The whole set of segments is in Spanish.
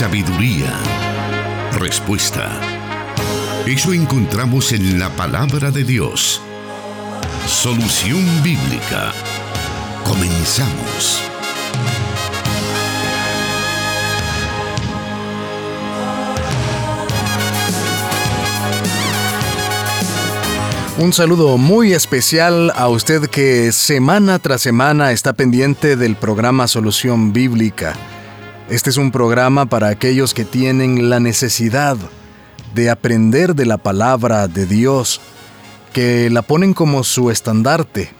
sabiduría, respuesta. Eso encontramos en la palabra de Dios. Solución bíblica. Comenzamos. Un saludo muy especial a usted que semana tras semana está pendiente del programa Solución Bíblica. Este es un programa para aquellos que tienen la necesidad de aprender de la palabra de Dios, que la ponen como su estandarte,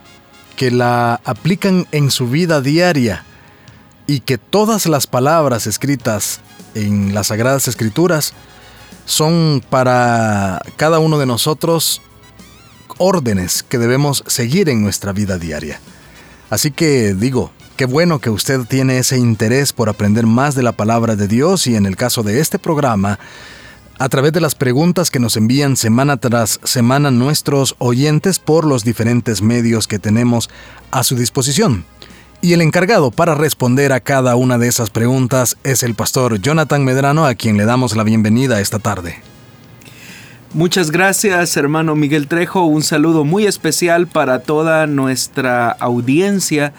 que la aplican en su vida diaria y que todas las palabras escritas en las Sagradas Escrituras son para cada uno de nosotros órdenes que debemos seguir en nuestra vida diaria. Así que digo, qué bueno que usted tiene ese interés por aprender más de la palabra de Dios y en el caso de este programa, a través de las preguntas que nos envían semana tras semana nuestros oyentes por los diferentes medios que tenemos a su disposición. Y el encargado para responder a cada una de esas preguntas es el pastor Jonathan Medrano, a quien le damos la bienvenida esta tarde. Muchas gracias, hermano Miguel Trejo. Un saludo muy especial para toda nuestra audiencia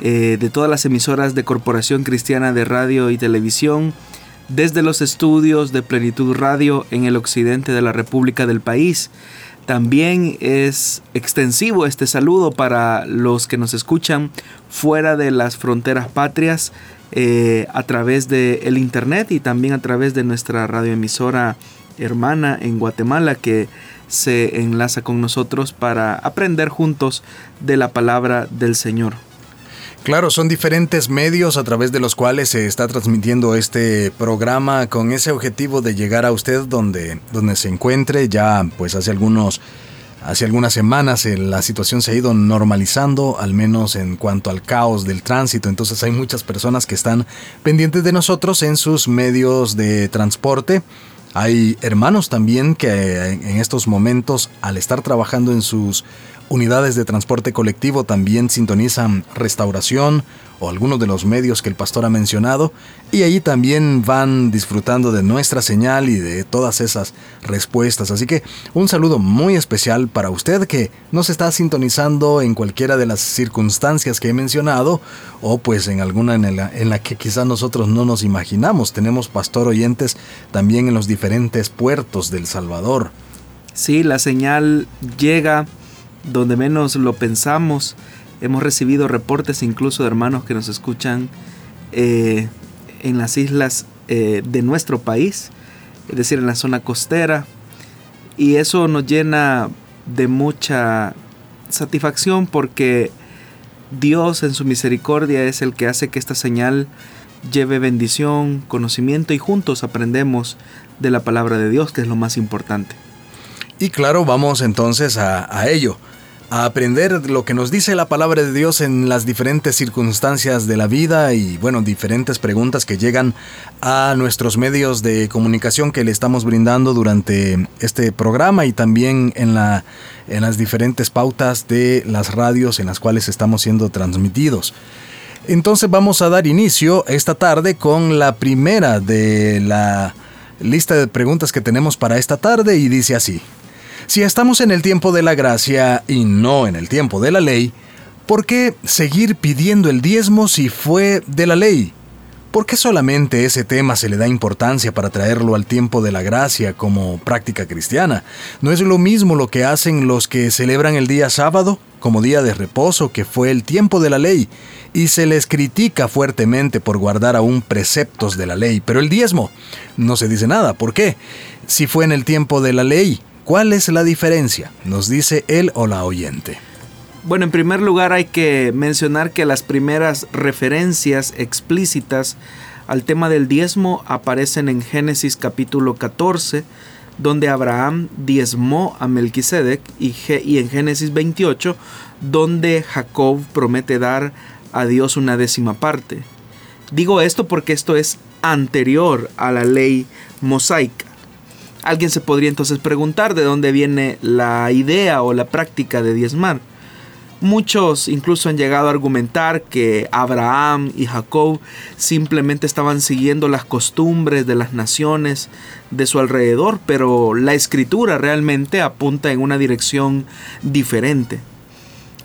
eh, de todas las emisoras de Corporación Cristiana de Radio y Televisión, desde los estudios de Plenitud Radio en el occidente de la República del país. También es extensivo este saludo para los que nos escuchan fuera de las fronteras patrias eh, a través del el internet y también a través de nuestra radioemisora hermana en Guatemala que se enlaza con nosotros para aprender juntos de la palabra del Señor. Claro, son diferentes medios a través de los cuales se está transmitiendo este programa con ese objetivo de llegar a usted donde, donde se encuentre. Ya pues hace algunos Hace algunas semanas eh, la situación se ha ido normalizando, al menos en cuanto al caos del tránsito, entonces hay muchas personas que están pendientes de nosotros en sus medios de transporte hay hermanos también que en estos momentos, al estar trabajando en sus unidades de transporte colectivo, también sintonizan restauración o algunos de los medios que el pastor ha mencionado, y ahí también van disfrutando de nuestra señal y de todas esas respuestas. Así que un saludo muy especial para usted que nos está sintonizando en cualquiera de las circunstancias que he mencionado, o pues en alguna en la, en la que quizás nosotros no nos imaginamos. Tenemos pastor oyentes también en los diferentes puertos del Salvador. Sí, la señal llega donde menos lo pensamos Hemos recibido reportes incluso de hermanos que nos escuchan eh, en las islas eh, de nuestro país, es decir, en la zona costera. Y eso nos llena de mucha satisfacción porque Dios en su misericordia es el que hace que esta señal lleve bendición, conocimiento y juntos aprendemos de la palabra de Dios, que es lo más importante. Y claro, vamos entonces a, ello a aprender lo que nos dice la palabra de Dios en las diferentes circunstancias de la vida y bueno, diferentes preguntas que llegan a nuestros medios de comunicación que le estamos brindando durante este programa y también en, la, en las diferentes pautas de las radios en las cuales estamos siendo transmitidos. Entonces vamos a dar inicio esta tarde con la primera de la lista de preguntas que tenemos para esta tarde y dice así. Si estamos en el tiempo de la gracia y no en el tiempo de la ley, ¿por qué seguir pidiendo el diezmo si fue de la ley? ¿Por qué solamente ese tema se le da importancia para traerlo al tiempo de la gracia como práctica cristiana? ¿No es lo mismo lo que hacen los que celebran el día sábado como día de reposo que fue el tiempo de la ley y se les critica fuertemente por guardar aún preceptos de la ley? Pero el diezmo no se dice nada. ¿Por qué? Si fue en el tiempo de la ley, ¿Cuál es la diferencia? Nos dice él o la oyente. Bueno, en primer lugar hay que mencionar que las primeras referencias explícitas al tema del diezmo aparecen en Génesis capítulo 14, donde Abraham diezmó a Melquisedec, y, y en Génesis 28, donde Jacob promete dar a Dios una décima parte. Digo esto porque esto es anterior a la ley mosaica. Alguien se podría entonces preguntar de dónde viene la idea o la práctica de diezmar. Muchos incluso han llegado a argumentar que Abraham y Jacob simplemente estaban siguiendo las costumbres de las naciones de su alrededor, pero la escritura realmente apunta en una dirección diferente.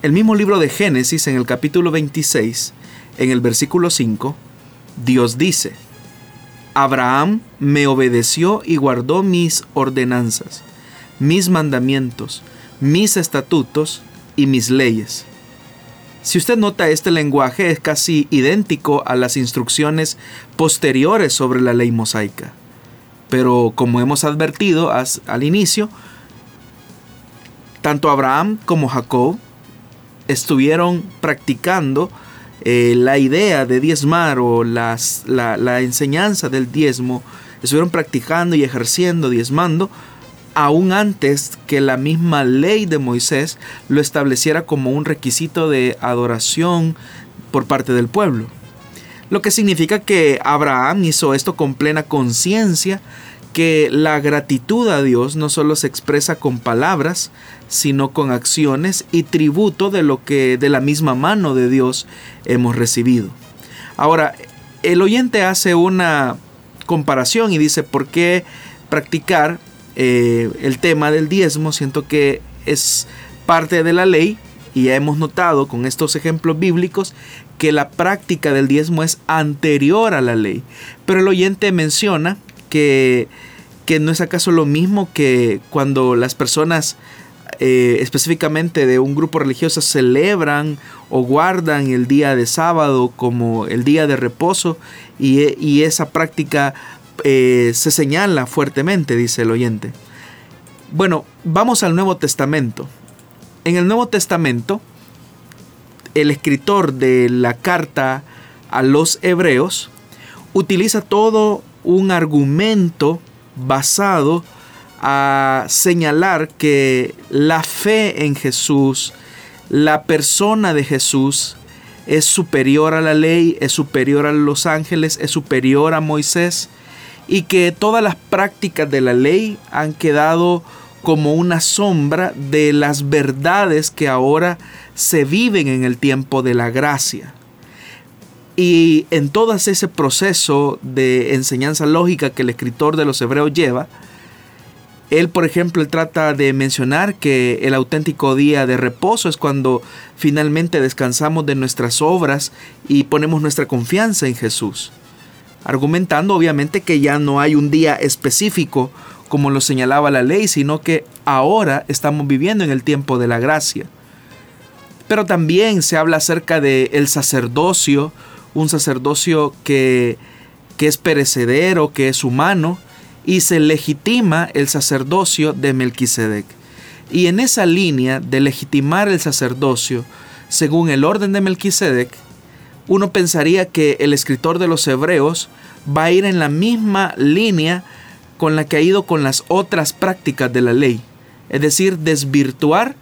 El mismo libro de Génesis en el capítulo 26, en el versículo 5, Dios dice, Abraham me obedeció y guardó mis ordenanzas, mis mandamientos, mis estatutos, y mis leyes. Si usted nota, este lenguaje es casi idéntico a las instrucciones posteriores sobre la ley mosaica. Pero como hemos advertido al inicio, tanto Abraham como Jacob estuvieron practicando eh, la idea de diezmar o las, la, la enseñanza del diezmo, estuvieron practicando y ejerciendo, diezmando, aún antes que la misma ley de Moisés lo estableciera como un requisito de adoración por parte del pueblo. Lo que significa que Abraham hizo esto con plena conciencia que la gratitud a Dios no solo se expresa con palabras, sino con acciones y tributo de lo que de la misma mano de Dios hemos recibido. Ahora, el oyente hace una comparación y dice, ¿por qué practicar eh, el tema del diezmo, siento que es parte de la ley y ya hemos notado con estos ejemplos bíblicos que la práctica del diezmo es anterior a la ley. Pero el oyente menciona que, que no es acaso lo mismo que cuando las personas eh, específicamente de un grupo religioso celebran o guardan el día de sábado como el día de reposo y, y esa práctica eh, se señala fuertemente, dice el oyente. Bueno, vamos al Nuevo Testamento. En el Nuevo Testamento, el escritor de la carta a los hebreos utiliza todo un argumento basado a señalar que la fe en Jesús, la persona de Jesús, es superior a la ley, es superior a los ángeles, es superior a Moisés y que todas las prácticas de la ley han quedado como una sombra de las verdades que ahora se viven en el tiempo de la gracia. Y en todo ese proceso de enseñanza lógica que el escritor de los hebreos lleva, él, por ejemplo, trata de mencionar que el auténtico día de reposo es cuando finalmente descansamos de nuestras obras y ponemos nuestra confianza en Jesús argumentando obviamente que ya no hay un día específico como lo señalaba la ley, sino que ahora estamos viviendo en el tiempo de la gracia. Pero también se habla acerca del el sacerdocio, un sacerdocio que, que es perecedero, que es humano, y se legitima el sacerdocio de Melquisedec. Y en esa línea de legitimar el sacerdocio, según el orden de Melquisedec, uno pensaría que el escritor de los Hebreos va a ir en la misma línea con la que ha ido con las otras prácticas de la ley, es decir, desvirtuar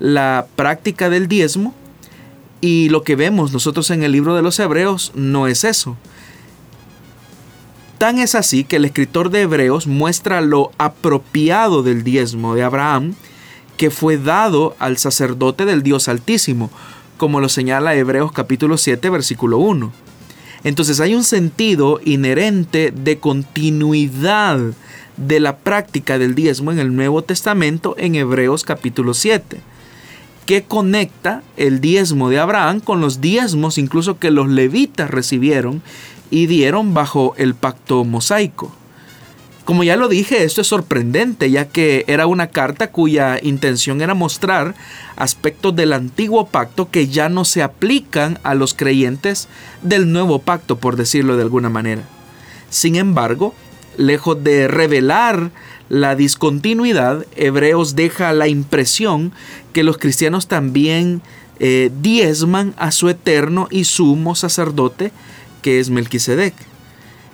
la práctica del diezmo y lo que vemos nosotros en el libro de los Hebreos no es eso. Tan es así que el escritor de Hebreos muestra lo apropiado del diezmo de Abraham que fue dado al sacerdote del Dios Altísimo, como lo señala Hebreos capítulo 7 versículo 1. Entonces hay un sentido inherente de continuidad de la práctica del diezmo en el Nuevo Testamento en Hebreos capítulo 7, que conecta el diezmo de Abraham con los diezmos incluso que los levitas recibieron y dieron bajo el pacto mosaico. Como ya lo dije, esto es sorprendente, ya que era una carta cuya intención era mostrar aspectos del antiguo pacto que ya no se aplican a los creyentes del nuevo pacto, por decirlo de alguna manera. Sin embargo, lejos de revelar la discontinuidad, Hebreos deja la impresión que los cristianos también eh, diezman a su eterno y sumo sacerdote, que es Melquisedec.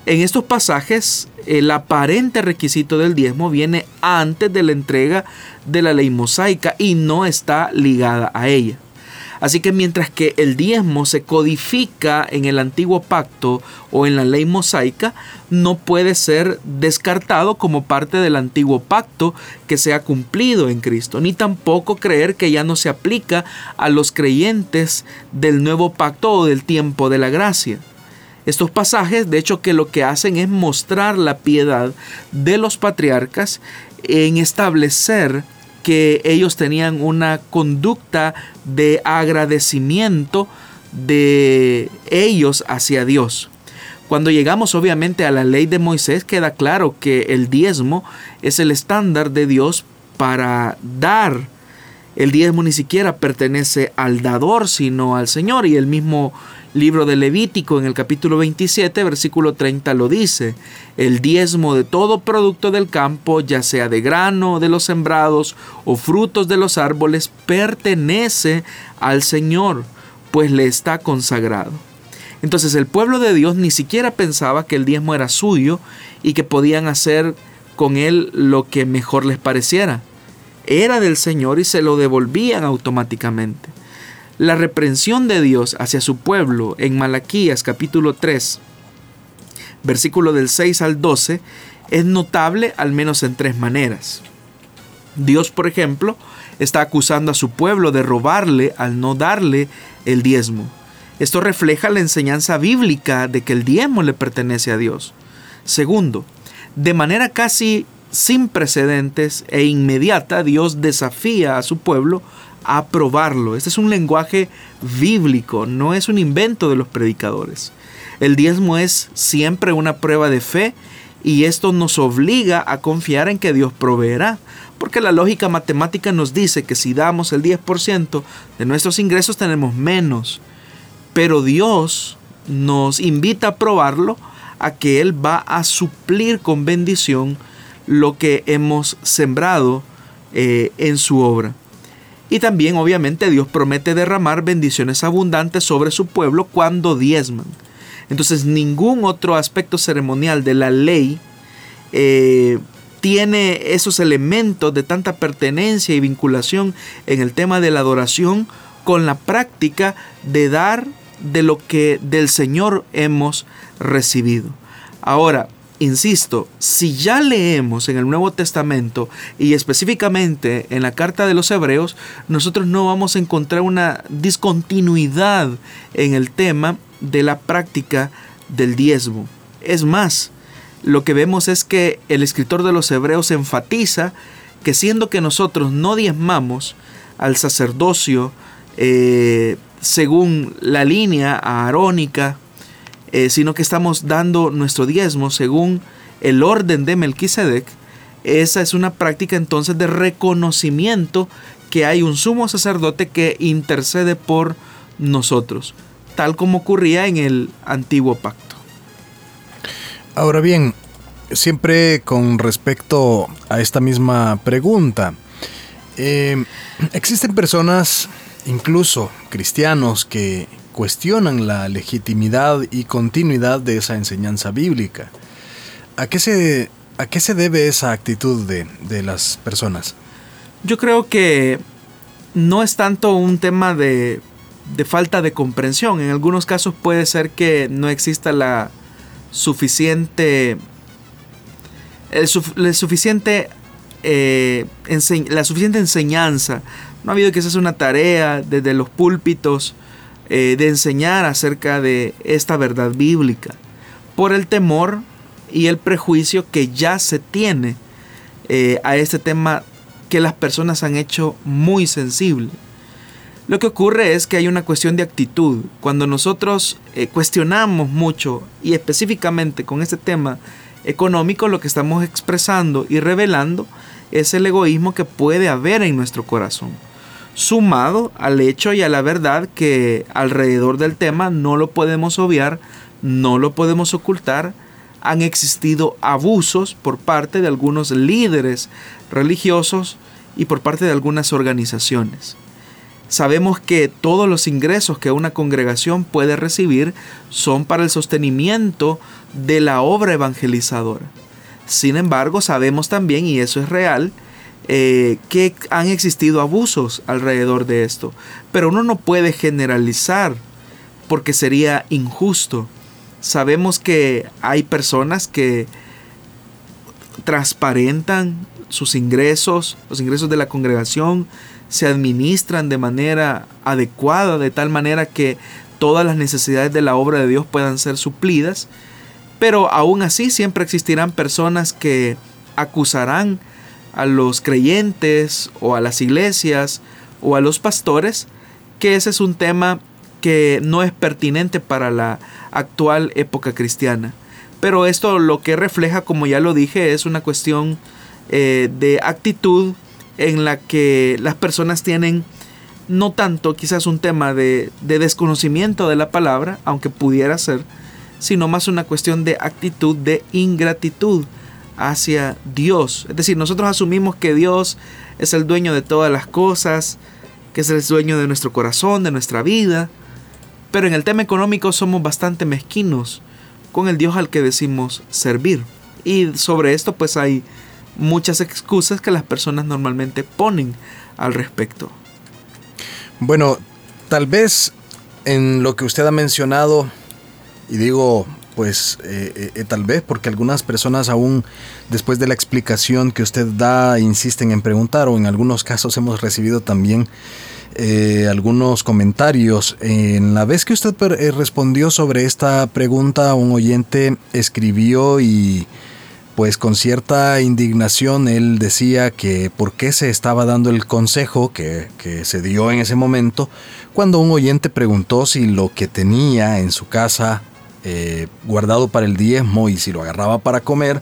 En estos pasajes, el aparente requisito del diezmo viene antes de la entrega de la ley mosaica y no está ligada a ella. Así que mientras que el diezmo se codifica en el antiguo pacto o en la ley mosaica, no puede ser descartado como parte del antiguo pacto que se ha cumplido en Cristo, ni tampoco creer que ya no se aplica a los creyentes del nuevo pacto o del tiempo de la gracia. Estos pasajes, de hecho, que lo que hacen es mostrar la piedad de los patriarcas en establecer que ellos tenían una conducta de agradecimiento de ellos hacia Dios. Cuando llegamos obviamente a la ley de Moisés queda claro que el diezmo es el estándar de Dios para dar. El diezmo ni siquiera pertenece al dador, sino al Señor. Y el mismo libro de Levítico en el capítulo 27, versículo 30 lo dice. El diezmo de todo producto del campo, ya sea de grano de los sembrados o frutos de los árboles, pertenece al Señor, pues le está consagrado. Entonces el pueblo de Dios ni siquiera pensaba que el diezmo era suyo y que podían hacer con él lo que mejor les pareciera. Era del Señor y se lo devolvían automáticamente. La reprensión de Dios hacia su pueblo en Malaquías capítulo 3, versículo del 6 al 12, es notable al menos en tres maneras. Dios, por ejemplo, está acusando a su pueblo de robarle al no darle el diezmo. Esto refleja la enseñanza bíblica de que el diezmo le pertenece a Dios. Segundo, de manera casi sin precedentes e inmediata, Dios desafía a su pueblo aprobarlo. Este es un lenguaje bíblico, no es un invento de los predicadores. El diezmo es siempre una prueba de fe y esto nos obliga a confiar en que Dios proveerá, porque la lógica matemática nos dice que si damos el 10% de nuestros ingresos tenemos menos, pero Dios nos invita a probarlo a que Él va a suplir con bendición lo que hemos sembrado eh, en su obra. Y también obviamente Dios promete derramar bendiciones abundantes sobre su pueblo cuando diezman. Entonces ningún otro aspecto ceremonial de la ley eh, tiene esos elementos de tanta pertenencia y vinculación en el tema de la adoración con la práctica de dar de lo que del Señor hemos recibido. Ahora, Insisto, si ya leemos en el Nuevo Testamento y específicamente en la carta de los Hebreos, nosotros no vamos a encontrar una discontinuidad en el tema de la práctica del diezmo. Es más, lo que vemos es que el escritor de los Hebreos enfatiza que siendo que nosotros no diezmamos al sacerdocio eh, según la línea arónica, eh, sino que estamos dando nuestro diezmo según el orden de Melquisedec, esa es una práctica entonces de reconocimiento que hay un sumo sacerdote que intercede por nosotros, tal como ocurría en el antiguo pacto. Ahora bien, siempre con respecto a esta misma pregunta, eh, existen personas, incluso cristianos, que cuestionan la legitimidad y continuidad de esa enseñanza bíblica. ¿A qué se, a qué se debe esa actitud de, de las personas? Yo creo que no es tanto un tema de, de falta de comprensión. En algunos casos puede ser que no exista la suficiente el, suficiente eh, la suficiente enseñanza. No ha habido que esa una tarea desde los púlpitos eh, de enseñar acerca de esta verdad bíblica, por el temor y el prejuicio que ya se tiene eh, a este tema que las personas han hecho muy sensible. Lo que ocurre es que hay una cuestión de actitud. Cuando nosotros eh, cuestionamos mucho y específicamente con este tema económico, lo que estamos expresando y revelando es el egoísmo que puede haber en nuestro corazón sumado al hecho y a la verdad que alrededor del tema no lo podemos obviar, no lo podemos ocultar, han existido abusos por parte de algunos líderes religiosos y por parte de algunas organizaciones. Sabemos que todos los ingresos que una congregación puede recibir son para el sostenimiento de la obra evangelizadora. Sin embargo, sabemos también, y eso es real, eh, que han existido abusos alrededor de esto. Pero uno no puede generalizar porque sería injusto. Sabemos que hay personas que transparentan sus ingresos, los ingresos de la congregación, se administran de manera adecuada, de tal manera que todas las necesidades de la obra de Dios puedan ser suplidas, pero aún así siempre existirán personas que acusarán a los creyentes o a las iglesias o a los pastores que ese es un tema que no es pertinente para la actual época cristiana. Pero esto lo que refleja, como ya lo dije, es una cuestión eh, de actitud en la que las personas tienen no tanto quizás un tema de, de desconocimiento de la palabra, aunque pudiera ser, sino más una cuestión de actitud de ingratitud hacia Dios. Es decir, nosotros asumimos que Dios es el dueño de todas las cosas, que es el dueño de nuestro corazón, de nuestra vida, pero en el tema económico somos bastante mezquinos con el Dios al que decimos servir. Y sobre esto pues hay muchas excusas que las personas normalmente ponen al respecto. Bueno, tal vez en lo que usted ha mencionado, y digo pues eh, eh, tal vez porque algunas personas aún después de la explicación que usted da insisten en preguntar o en algunos casos hemos recibido también eh, algunos comentarios. En la vez que usted respondió sobre esta pregunta, un oyente escribió y pues con cierta indignación él decía que por qué se estaba dando el consejo que, que se dio en ese momento cuando un oyente preguntó si lo que tenía en su casa eh, guardado para el diezmo y si lo agarraba para comer,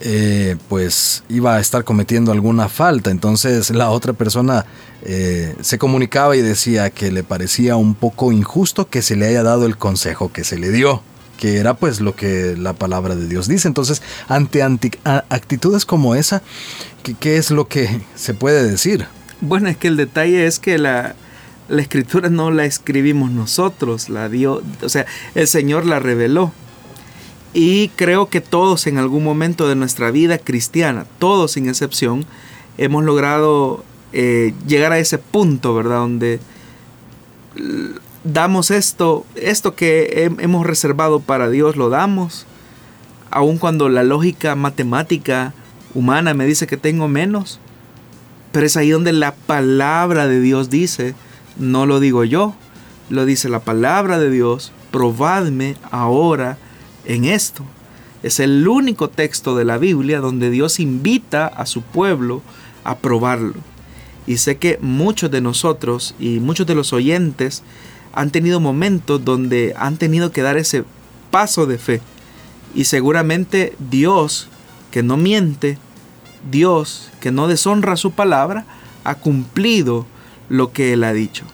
eh, pues iba a estar cometiendo alguna falta. Entonces la otra persona eh, se comunicaba y decía que le parecía un poco injusto que se le haya dado el consejo que se le dio que era pues lo que la palabra de Dios dice. Entonces, ante actitudes como esa, ¿qué, ¿qué, es lo que se puede decir? Bueno, es que el detalle es que la, la escritura no la escribimos nosotros, la dio, o sea, el Señor la reveló. Y creo que todos en algún momento de nuestra vida cristiana, todos sin excepción, hemos logrado eh, llegar a ese punto, ¿verdad? Donde damos esto, esto que hemos reservado para Dios, lo damos, aun cuando la lógica matemática humana me dice que tengo menos. Pero es ahí donde la palabra de Dios dice, no lo digo yo, lo dice la palabra de Dios. Probadme ahora en esto. Es el único texto de la Biblia donde Dios invita a su pueblo a probarlo. Y sé que muchos de nosotros y muchos de los oyentes han tenido momentos donde han tenido que dar ese paso de fe. Y seguramente Dios, que no miente, Dios, que no deshonra su palabra, ha cumplido lo que Él ha dicho.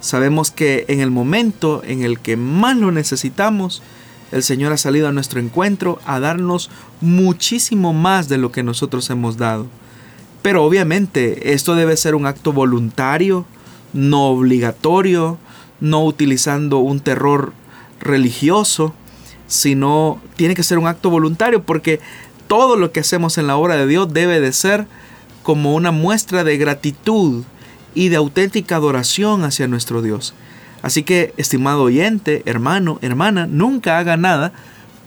Sabemos que en el momento en el que más lo necesitamos, el Señor ha salido a nuestro encuentro a darnos muchísimo más de lo que nosotros hemos dado. Pero obviamente esto debe ser un acto voluntario, no obligatorio, no utilizando un terror religioso, sino tiene que ser un acto voluntario porque todo lo que hacemos en la obra de Dios debe de ser como una muestra de gratitud y de auténtica adoración hacia nuestro Dios. Así que, estimado oyente, hermano, hermana, nunca haga nada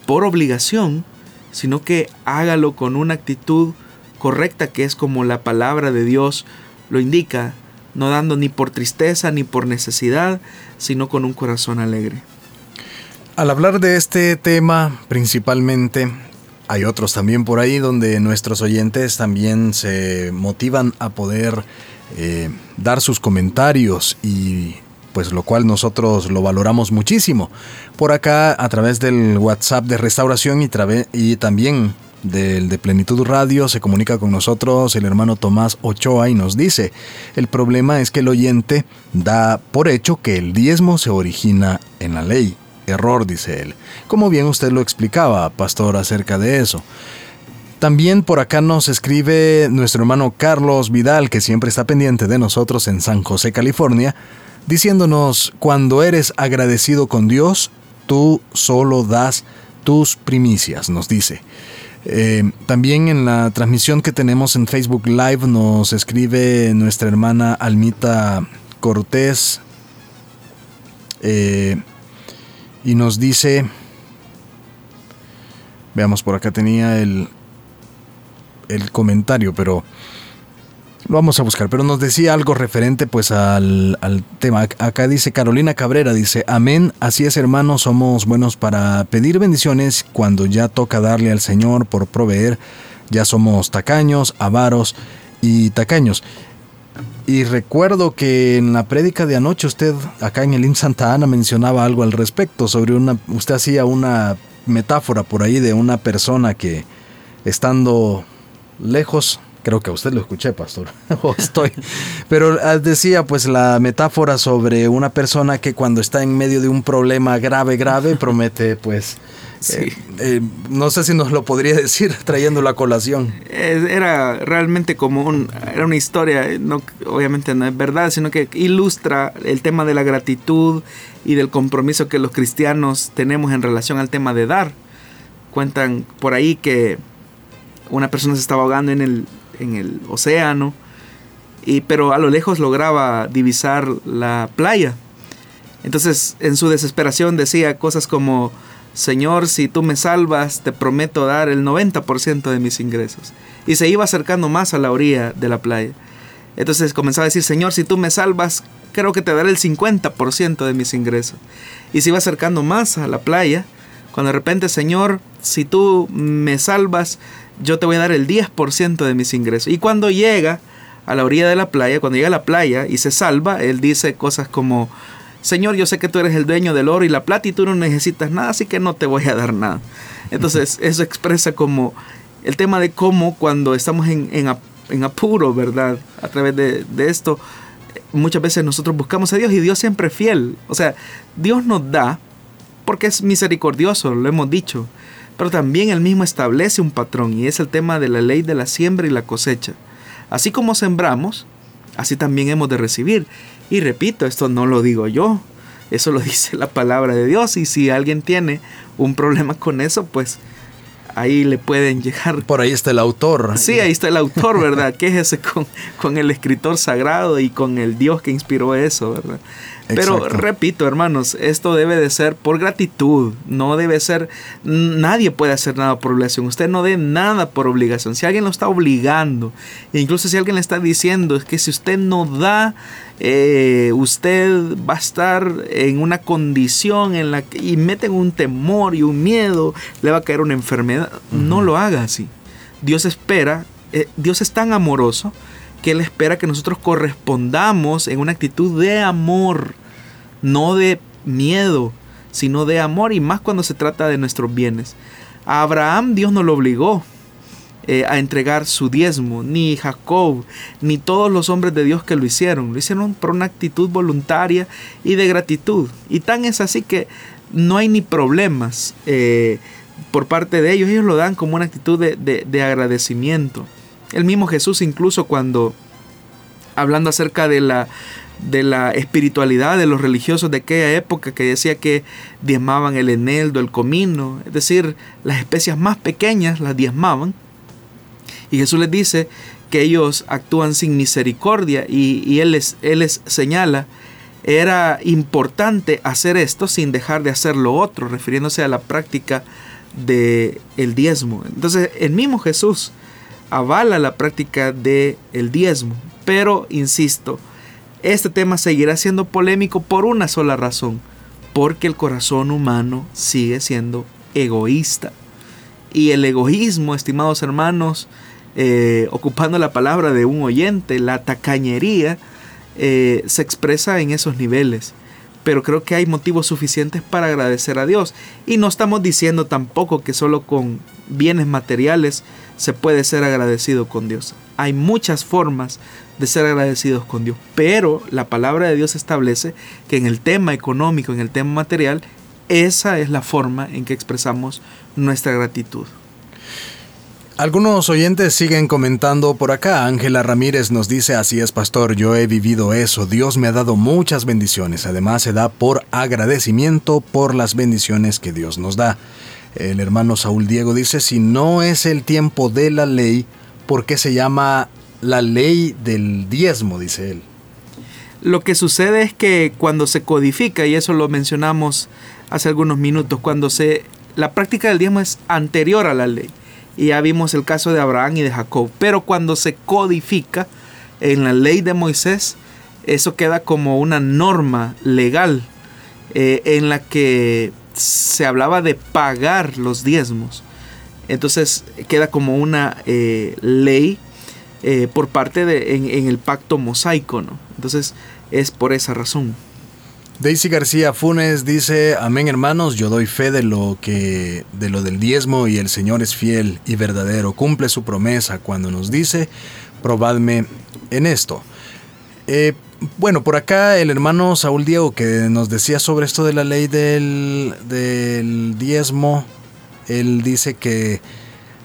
por obligación, sino que hágalo con una actitud correcta que es como la palabra de Dios lo indica, no dando ni por tristeza ni por necesidad, sino con un corazón alegre. Al hablar de este tema principalmente, hay otros también por ahí donde nuestros oyentes también se motivan a poder eh, dar sus comentarios y pues lo cual nosotros lo valoramos muchísimo. Por acá a través del WhatsApp de Restauración y, y también del de Plenitud Radio se comunica con nosotros el hermano Tomás Ochoa y nos dice, el problema es que el oyente da por hecho que el diezmo se origina en la ley. Error, dice él. Como bien usted lo explicaba, pastor, acerca de eso. También por acá nos escribe nuestro hermano Carlos Vidal, que siempre está pendiente de nosotros en San José, California, diciéndonos, cuando eres agradecido con Dios, tú solo das tus primicias, nos dice. Eh, también en la transmisión que tenemos en Facebook Live nos escribe nuestra hermana Almita Cortés eh, y nos dice, veamos por acá tenía el, el comentario, pero lo vamos a buscar, pero nos decía algo referente pues al, tema. Acá dice Carolina Cabrera, dice, amén, así es hermanos, somos buenos para pedir bendiciones cuando ya toca darle al Señor por proveer, ya somos tacaños, avaros y tacaños. Y recuerdo que en la prédica de anoche usted, acá en el IN Santa Ana, mencionaba algo al respecto, sobre una, usted hacía una metáfora por ahí de una persona que estando lejos Creo que a usted lo escuché, pastor. o estoy. Pero ah, decía pues la metáfora sobre una persona que cuando está en medio de un problema grave, grave, promete pues... Eh, eh, no sé si nos lo podría decir trayendo la colación. Era realmente como un, era una historia, eh, no, obviamente no es verdad, sino que ilustra el tema de la gratitud y del compromiso que los cristianos tenemos en relación al tema de dar. Cuentan por ahí que una persona se estaba ahogando en el, en el océano, y, pero a lo lejos lograba divisar la playa. Entonces, en su desesperación decía cosas como, Señor, si tú me salvas, te prometo dar el 90% de mis ingresos. Y se iba acercando más a la orilla de la playa. Entonces comenzaba a decir, Señor, si tú me salvas, creo que te daré el 50% de mis ingresos. Y se iba acercando más a la playa, cuando de repente, Señor, si tú me salvas, yo te voy a dar el 10% de mis ingresos. Y cuando llega a la orilla de la playa, cuando llega a la playa y se salva, él dice cosas como, Señor, yo sé que tú eres el dueño del oro y la plata y tú no necesitas nada, así que no te voy a dar nada. Entonces, eso expresa como el tema de cómo cuando estamos en, en, apuro, ¿verdad? A través de, de esto, muchas veces nosotros buscamos a Dios y Dios siempre es fiel. O sea, Dios nos da porque es misericordioso, lo hemos dicho. Pero también él mismo establece un patrón y es el tema de la ley de la siembra y la cosecha. Así como sembramos, así también hemos de recibir. Y repito, esto no lo digo yo, eso lo dice la palabra de Dios y si alguien tiene un problema con eso, pues ahí le pueden llegar. Por ahí está el autor. Sí, ahí está el autor, ¿verdad? Quéjese con, con el escritor sagrado y con el Dios que inspiró eso, ¿verdad? Pero repito, hermanos, esto debe de ser por gratitud, no debe ser, nadie puede hacer nada por obligación, usted no dé nada por obligación. Si alguien lo está obligando, incluso si alguien le está diciendo es que si usted no da, eh, usted va a estar en una condición en la que, y meten un temor y un miedo, le va a caer una enfermedad, no lo haga así. Dios espera, eh, Dios es tan amoroso que Él espera que nosotros correspondamos en una actitud de amor, no de miedo, sino de amor y más cuando se trata de nuestros bienes. A Abraham Dios no lo obligó eh, a entregar su diezmo, ni Jacob, ni todos los hombres de Dios que lo hicieron. Lo hicieron por una actitud voluntaria y de gratitud. Y tan es así que no hay ni problemas eh, por parte de ellos. Ellos lo dan como una actitud de agradecimiento. El mismo Jesús incluso cuando, hablando acerca de la, de la espiritualidad de los religiosos de aquella época que decía que diezmaban el eneldo, el comino, es decir, las especias más pequeñas las diezmaban. Y Jesús les dice que ellos actúan sin misericordia y, él, les, él les señala, era importante hacer esto sin dejar de hacer lo otro, refiriéndose a la práctica del el diezmo. Entonces el mismo Jesús avala la práctica del el diezmo. Pero, insisto, este tema seguirá siendo polémico por una sola razón, porque el corazón humano sigue siendo egoísta. Y el egoísmo, estimados hermanos, eh, ocupando la palabra de un oyente, la tacañería, eh, se expresa en esos niveles. Pero creo que hay motivos suficientes para agradecer a Dios. Y no estamos diciendo tampoco que solo con bienes materiales se puede ser agradecido con Dios. Hay muchas formas de ser agradecidos con Dios, pero la palabra de Dios establece que en el tema económico, en el tema material, esa es la forma en que expresamos nuestra gratitud. Algunos oyentes siguen comentando por acá. Ángela Ramírez nos dice, así es, pastor, yo he vivido eso. Dios me ha dado muchas bendiciones. Además, se da por agradecimiento por las bendiciones que Dios nos da. El hermano Saúl Diego dice, si no es el tiempo de la ley, ¿por qué se llama la ley del diezmo? Dice él. Lo que sucede es que cuando se codifica, y eso lo mencionamos hace algunos minutos, cuando se... La práctica del diezmo es anterior a la ley. Y ya vimos el caso de Abraham y de Jacob. Pero cuando se codifica en la ley de Moisés, eso queda como una norma legal eh, en la que se hablaba de pagar los diezmos. Entonces queda como una eh, ley eh, por parte de en, el pacto mosaico, ¿no? Entonces es por esa razón. Daisy García Funes dice, amén hermanos, yo doy fe de lo que de lo del diezmo y el Señor es fiel y verdadero, cumple su promesa cuando nos dice, probadme en esto. Eh, bueno, por acá el hermano Saúl Diego que nos decía sobre esto de la ley del, diezmo, él dice que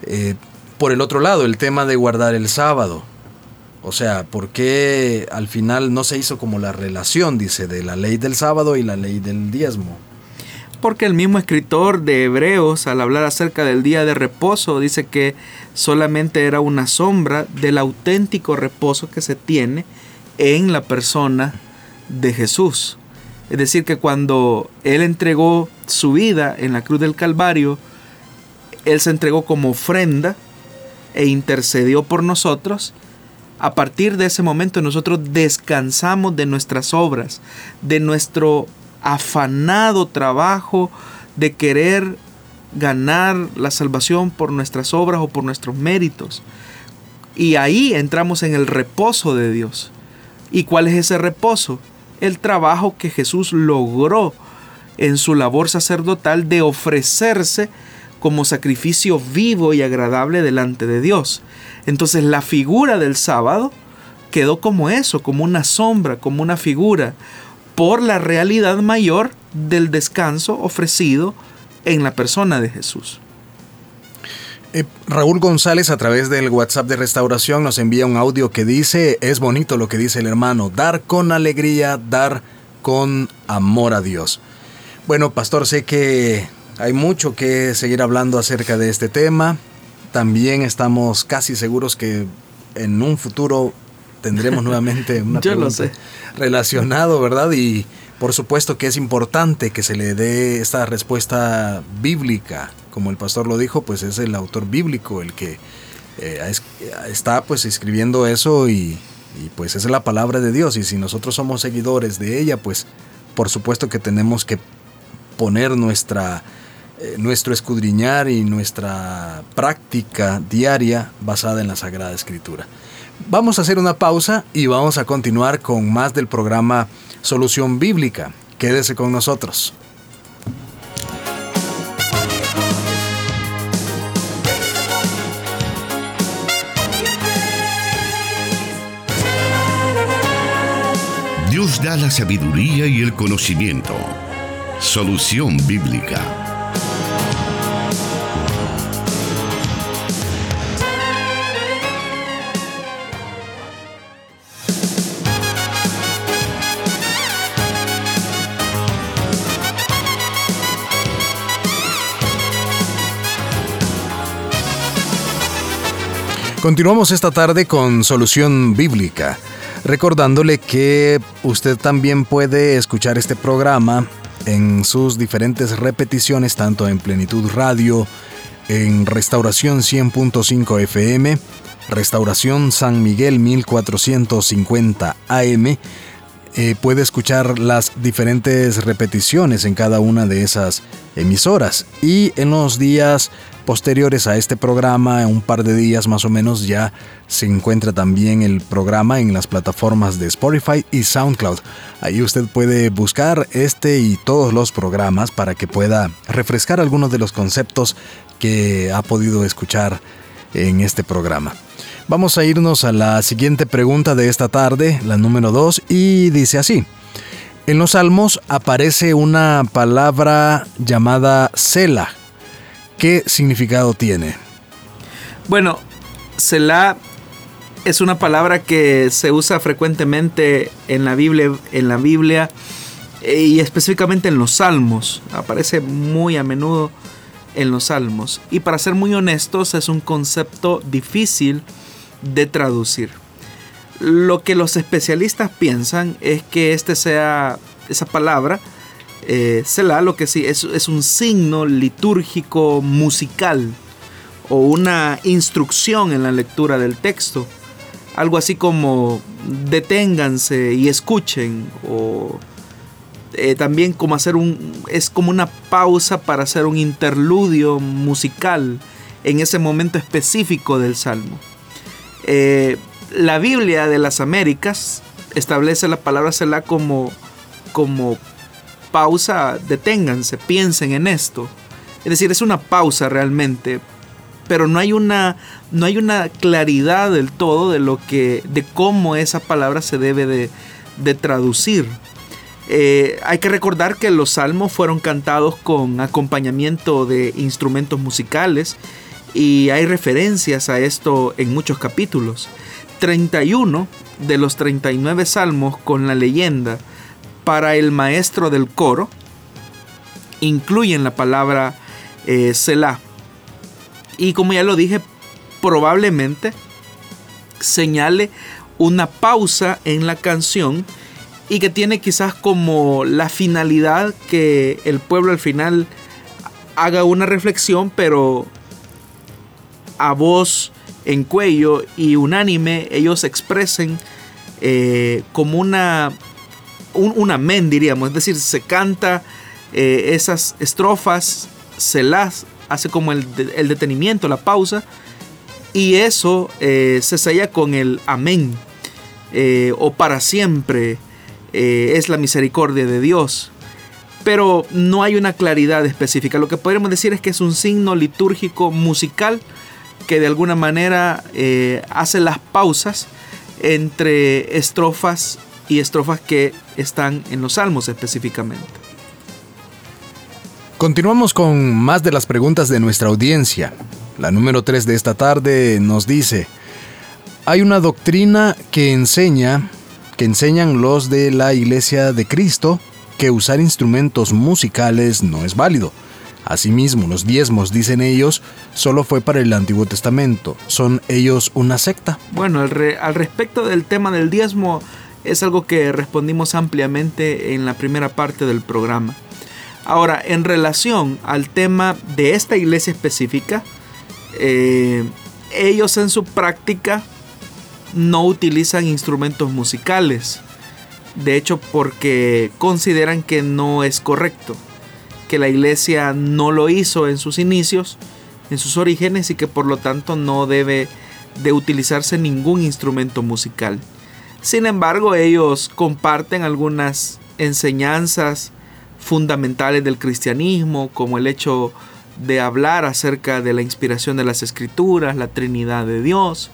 eh, por el otro lado, el tema de guardar el sábado. O sea, ¿por qué al final no se hizo como la relación, dice, de la ley del sábado y la ley del diezmo? Porque el mismo escritor de Hebreos, al hablar acerca del día de reposo, dice que solamente era una sombra del auténtico reposo que se tiene en la persona de Jesús. Es decir, que cuando Él entregó su vida en la cruz del Calvario, Él se entregó como ofrenda e intercedió por nosotros a partir de ese momento nosotros descansamos de nuestras obras, de nuestro afanado trabajo de querer ganar la salvación por nuestras obras o por nuestros méritos. Y ahí entramos en el reposo de Dios. ¿Y cuál es ese reposo? El trabajo que Jesús logró en su labor sacerdotal de ofrecerse como sacrificio vivo y agradable delante de Dios. Entonces la figura del sábado quedó como eso, como una sombra, como una figura, por la realidad mayor del descanso ofrecido en la persona de Jesús. Eh, Raúl González a través del WhatsApp de restauración nos envía un audio que dice, es bonito lo que dice el hermano, dar con alegría, dar con amor a Dios. Bueno, pastor, sé que hay mucho que seguir hablando acerca de este tema. También estamos casi seguros que en un futuro tendremos nuevamente una pregunta relacionado, ¿verdad? Y por supuesto que es importante que se le dé esta respuesta bíblica, como el pastor lo dijo, pues es el autor bíblico el que eh, está pues escribiendo eso y, pues es la palabra de Dios y si nosotros somos seguidores de ella, pues por supuesto que tenemos que poner nuestra eh, nuestro escudriñar y nuestra práctica diaria basada en la Sagrada Escritura. Vamos a hacer una pausa y vamos a continuar con más del programa Solución Bíblica. Quédese con nosotros. Da la sabiduría y el conocimiento. Solución Bíblica. Continuamos esta tarde con Solución Bíblica, recordándole que usted también puede escuchar este programa en sus diferentes repeticiones, tanto en Plenitud Radio, en Restauración 100.5 FM, Restauración San Miguel 1450 AM, eh, puede escuchar las diferentes repeticiones en cada una de esas emisoras. Y en los días posteriores a este programa, un par de días más o menos, ya se encuentra también el programa en las plataformas de Spotify y SoundCloud. Ahí usted puede buscar este y todos los programas para que pueda refrescar algunos de los conceptos que ha podido escuchar en este programa. Vamos a irnos a la siguiente pregunta de esta tarde, la número 2, y dice así. En los salmos aparece una palabra llamada Sela. ¿Qué significado tiene? Bueno, Selah es una palabra que se usa frecuentemente en la Biblia, en la Biblia y específicamente en los salmos. Aparece muy a menudo en los salmos. Y para ser muy honestos, es un concepto difícil de traducir. Lo que los especialistas piensan es que este sea esa palabra, eh, Selah, lo que sí es, es un signo litúrgico musical o una instrucción en la lectura del texto. Algo así como deténganse y escuchen o eh, también como hacer un es como una pausa para hacer un interludio musical en ese momento específico del salmo. Eh, la Biblia de las Américas establece la palabra Selah como como pausa, deténganse, piensen en esto. Es decir, es una pausa realmente, pero no hay una no hay una claridad del todo de lo que de cómo esa palabra se debe de, de traducir. Eh, hay que recordar que los salmos fueron cantados con acompañamiento de instrumentos musicales y hay referencias a esto en muchos capítulos. 31 de los 39 salmos con la leyenda para el maestro del coro incluyen la palabra eh, Selah. Y como ya lo dije, probablemente señale una pausa en la canción y que tiene quizás como la finalidad que el pueblo al final haga una reflexión, pero a voz en cuello y unánime ellos expresen eh, como una un, amén diríamos, es decir, se canta eh, esas estrofas, se las hace como el, detenimiento, la pausa, y eso eh, se sella con el amén o para siempre es la misericordia de Dios. Pero no hay una claridad específica. Lo que podríamos decir es que es un signo litúrgico musical que de alguna manera eh, hace las pausas entre estrofas y estrofas que están en los salmos específicamente. Continuamos con más de las preguntas de nuestra audiencia. La número 3 de esta tarde nos dice, hay una doctrina que enseña que enseñan los de la Iglesia de Cristo que usar instrumentos musicales no es válido. Asimismo, los diezmos, dicen ellos, solo fue para el Antiguo Testamento. ¿Son ellos una secta? Bueno, al, respecto del tema del diezmo, es algo que respondimos ampliamente en la primera parte del programa. Ahora, en relación al tema de esta iglesia específica, eh, ellos en su práctica no utilizan instrumentos musicales. De hecho, porque consideran que no es correcto, que la iglesia no lo hizo en sus inicios, en sus orígenes y que por lo tanto no debe de utilizarse ningún instrumento musical. Sin embargo, ellos comparten algunas enseñanzas fundamentales del cristianismo, como el hecho de hablar acerca de la inspiración de las escrituras, la Trinidad de Dios,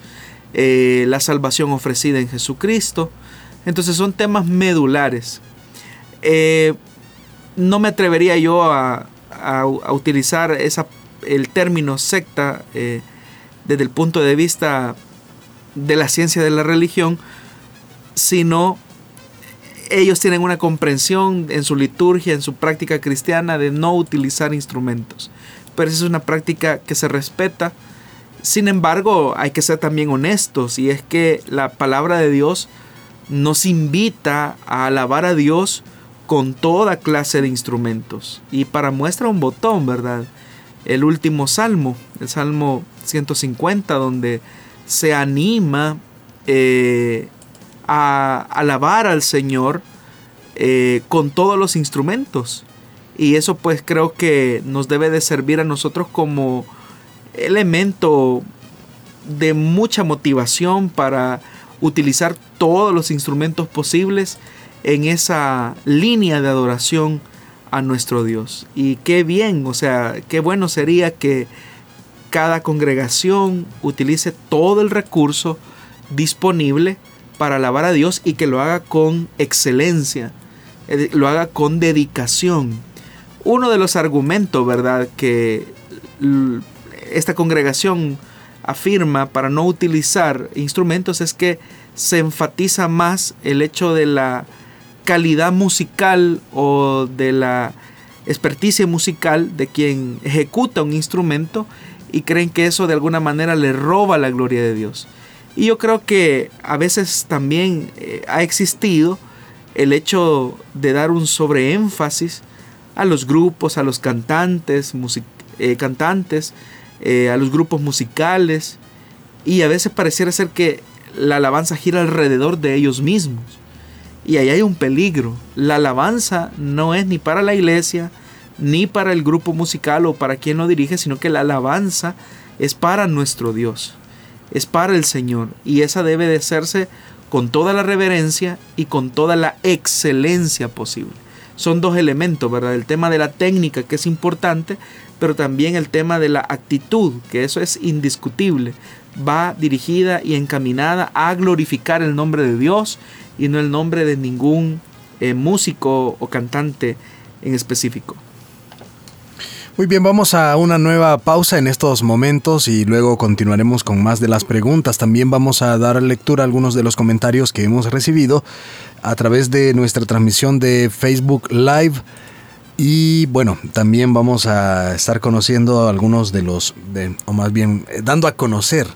eh, la salvación ofrecida en Jesucristo. Entonces son temas medulares. Eh, no me atrevería yo a, utilizar el término secta eh, desde el punto de vista de la ciencia de la religión, sino ellos tienen una comprensión en su liturgia, en su práctica cristiana de no utilizar instrumentos. Pero esa es una práctica que se respeta sin embargo, hay que ser también honestos y es que la palabra de Dios nos invita a alabar a Dios con toda clase de instrumentos. Y para muestra un botón, ¿verdad? El último salmo, el salmo 150, donde se anima eh, a alabar al Señor eh, con todos los instrumentos. Y eso pues creo que nos debe de servir a nosotros como elemento de mucha motivación para utilizar todos los instrumentos posibles en esa línea de adoración a nuestro Dios. Y qué bien, o sea, qué bueno sería que cada congregación utilice todo el recurso disponible para alabar a Dios y que lo haga con excelencia, eh, lo haga con dedicación. Uno de los argumentos, ¿verdad?, que esta congregación afirma para no utilizar instrumentos es que se enfatiza más el hecho de la calidad musical o de la experticia musical de quien ejecuta un instrumento y creen que eso de alguna manera le roba la gloria de Dios. Y yo creo que a veces también eh, ha existido el hecho de dar un sobreénfasis a los grupos, a los cantantes, eh, cantantes eh, a los grupos musicales, y a veces pareciera ser que la alabanza gira alrededor de ellos mismos. Y ahí hay un peligro. La alabanza no es ni para la iglesia, ni para el grupo musical o para quien lo dirige, sino que la alabanza es para nuestro Dios, es para el Señor. Y esa debe de hacerse con toda la reverencia y con toda la excelencia posible. Son dos elementos, ¿verdad? El tema de la técnica, que es importante, pero también el tema de la actitud, que eso es indiscutible va dirigida y encaminada a glorificar el nombre de Dios y no el nombre de ningún eh, músico o cantante en específico. Muy bien, vamos a una nueva pausa en estos momentos y luego continuaremos con más de las preguntas. También vamos a dar lectura a algunos de los comentarios que hemos recibido a través de nuestra transmisión de Facebook Live. Y bueno, también vamos a estar conociendo algunos de los, o más bien eh, dando a conocer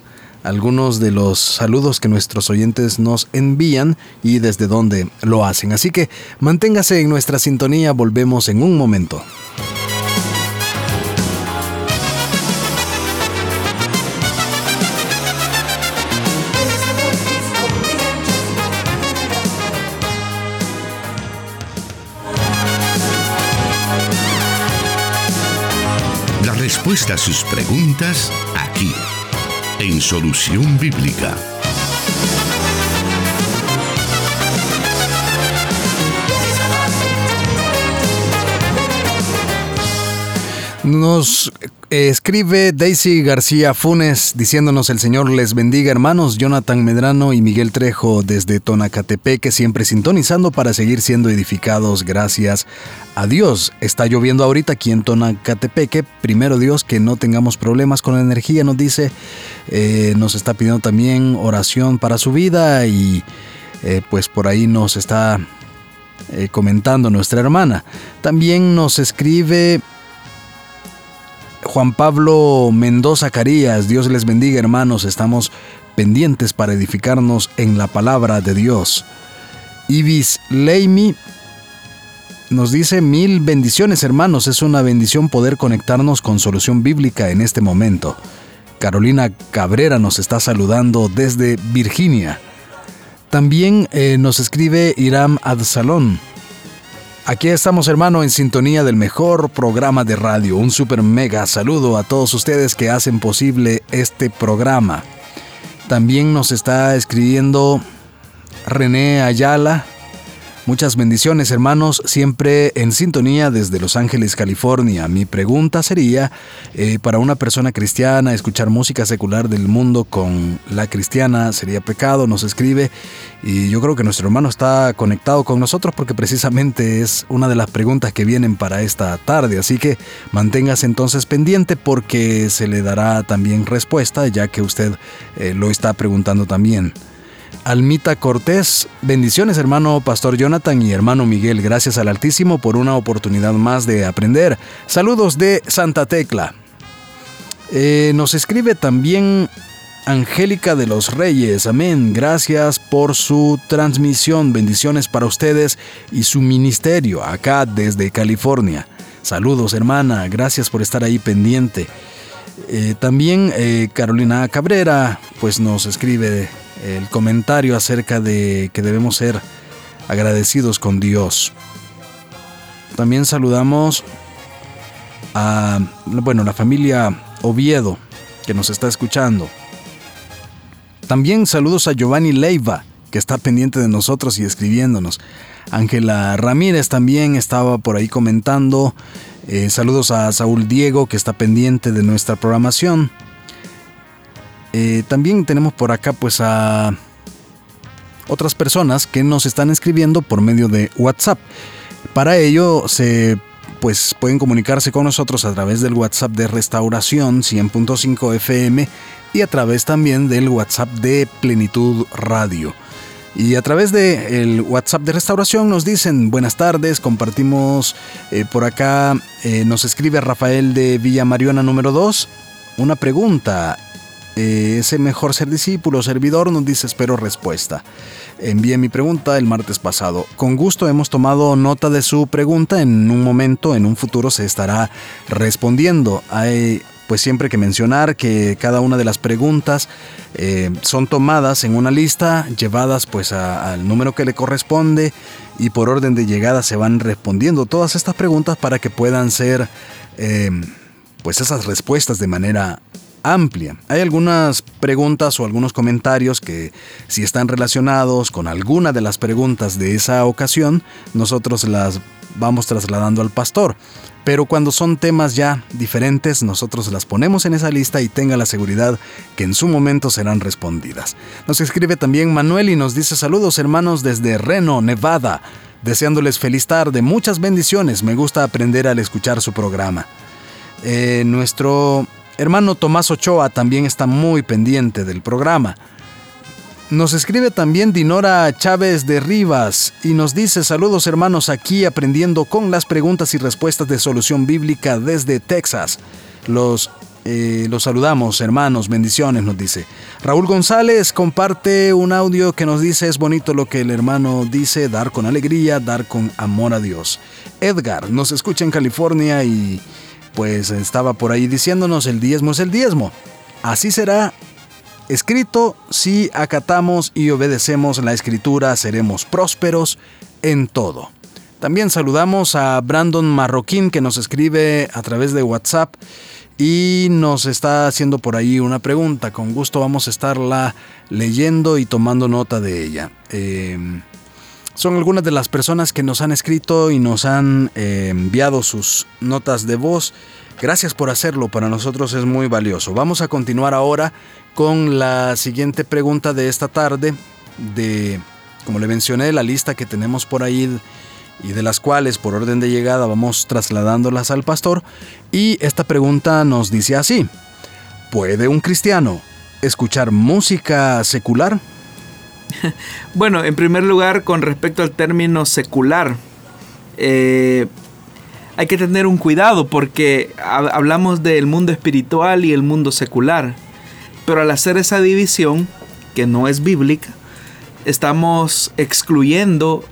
algunos de los saludos que nuestros oyentes nos envían y desde dónde lo hacen. Así que manténgase en nuestra sintonía, volvemos en un momento. La respuesta a sus preguntas aquí en Solución Bíblica. Nos escribe Daisy García Funes diciéndonos el Señor les bendiga hermanos, Jonathan Medrano y Miguel Trejo desde Tonacatepeque siempre sintonizando para seguir siendo edificados gracias a Dios. Está lloviendo ahorita aquí en Tonacatepeque, primero Dios que no tengamos problemas con la energía nos dice, eh, nos está pidiendo también oración para su vida y eh, pues por ahí nos está eh, comentando nuestra hermana. También nos escribe Juan Pablo Mendoza Carías, Dios les bendiga hermanos, estamos pendientes para edificarnos en la palabra de Dios. Ibis Leimi nos dice mil bendiciones hermanos, es una bendición poder conectarnos con solución bíblica en este momento. Carolina Cabrera nos está saludando desde Virginia. También eh, nos escribe Iram Adsalón. Aquí estamos, hermano, en sintonía del mejor programa de radio. Un super mega saludo a todos ustedes que hacen posible este programa. También nos está escribiendo René Ayala. Muchas bendiciones hermanos, siempre en sintonía desde Los Ángeles, California. Mi pregunta sería, eh, para una persona cristiana, escuchar música secular del mundo con la cristiana sería pecado, nos escribe, y yo creo que nuestro hermano está conectado con nosotros porque precisamente es una de las preguntas que vienen para esta tarde, así que manténgase entonces pendiente porque se le dará también respuesta ya que usted eh, lo está preguntando también. Almita Cortés. Bendiciones hermano Pastor Jonathan y hermano Miguel. Gracias al Altísimo por una oportunidad más de aprender. Saludos de Santa Tecla. Eh, nos escribe también Angélica de los Reyes. Amén. Gracias por su transmisión. Bendiciones para ustedes y su ministerio acá desde California. Saludos hermana. Gracias por estar ahí pendiente. Eh, también eh, Carolina Cabrera pues nos escribe el comentario acerca de que debemos ser agradecidos con Dios. También saludamos a bueno, la familia Oviedo que nos está escuchando. También saludos a Giovanni Leiva, que está pendiente de nosotros y escribiéndonos. Ángela Ramírez también estaba por ahí comentando. Eh, saludos a Saúl Diego, que está pendiente de nuestra programación. Eh, también tenemos por acá pues a otras personas que nos están escribiendo por medio de WhatsApp. Para ello se pues pueden comunicarse con nosotros a través del WhatsApp de Restauración 100.5 FM y a través también del WhatsApp de Plenitud Radio. Y a través de el WhatsApp de restauración nos dicen buenas tardes, compartimos eh, por acá, eh, nos escribe Rafael de Villa Mariona número 2, una pregunta. Eh, ¿Es mejor ser discípulo servidor? Nos dice, espero respuesta. Envié mi pregunta el martes pasado. Con gusto hemos tomado nota de su pregunta. En un momento, en un futuro, se estará respondiendo. Hay pues siempre que mencionar que cada una de las preguntas eh, son tomadas en una lista, llevadas pues al número que le corresponde y por orden de llegada se van respondiendo todas estas preguntas para que puedan ser eh, pues esas respuestas de manera amplia. Hay algunas preguntas o algunos comentarios que si están relacionados con alguna de las preguntas de esa ocasión, nosotros las vamos trasladando al pastor. Pero cuando son temas ya diferentes, nosotros las ponemos en esa lista y tenga la seguridad que en su momento serán respondidas. Nos escribe también Manuel y nos dice saludos hermanos desde Reno, Nevada, deseándoles feliz tarde, muchas bendiciones, me gusta aprender al escuchar su programa. Eh, nuestro Hermano Tomás Ochoa también está muy pendiente del programa. Nos escribe también Dinora Chávez de Rivas y nos dice saludos hermanos aquí aprendiendo con las preguntas y respuestas de solución bíblica desde Texas. Los, eh, los saludamos hermanos, bendiciones nos dice. Raúl González comparte un audio que nos dice es bonito lo que el hermano dice, dar con alegría, dar con amor a Dios. Edgar nos escucha en California y pues estaba por ahí diciéndonos el diezmo es el diezmo. Así será escrito, si acatamos y obedecemos la escritura, seremos prósperos en todo. También saludamos a Brandon Marroquín que nos escribe a través de WhatsApp y nos está haciendo por ahí una pregunta. Con gusto vamos a estarla leyendo y tomando nota de ella. Em, son algunas de las personas que nos han escrito y nos han eh, enviado sus notas de voz. Gracias por hacerlo, para nosotros es muy valioso. Vamos a continuar ahora con la siguiente pregunta de esta tarde, de, como le mencioné, la lista que tenemos por ahí y de las cuales por orden de llegada vamos trasladándolas al pastor. Y esta pregunta nos dice así, ¿puede un cristiano escuchar música secular? bueno, en primer lugar, con respecto al término secular, eh, hay que tener un cuidado porque hablamos del mundo espiritual y el mundo secular. Pero al hacer esa división, que no es bíblica, estamos excluyendo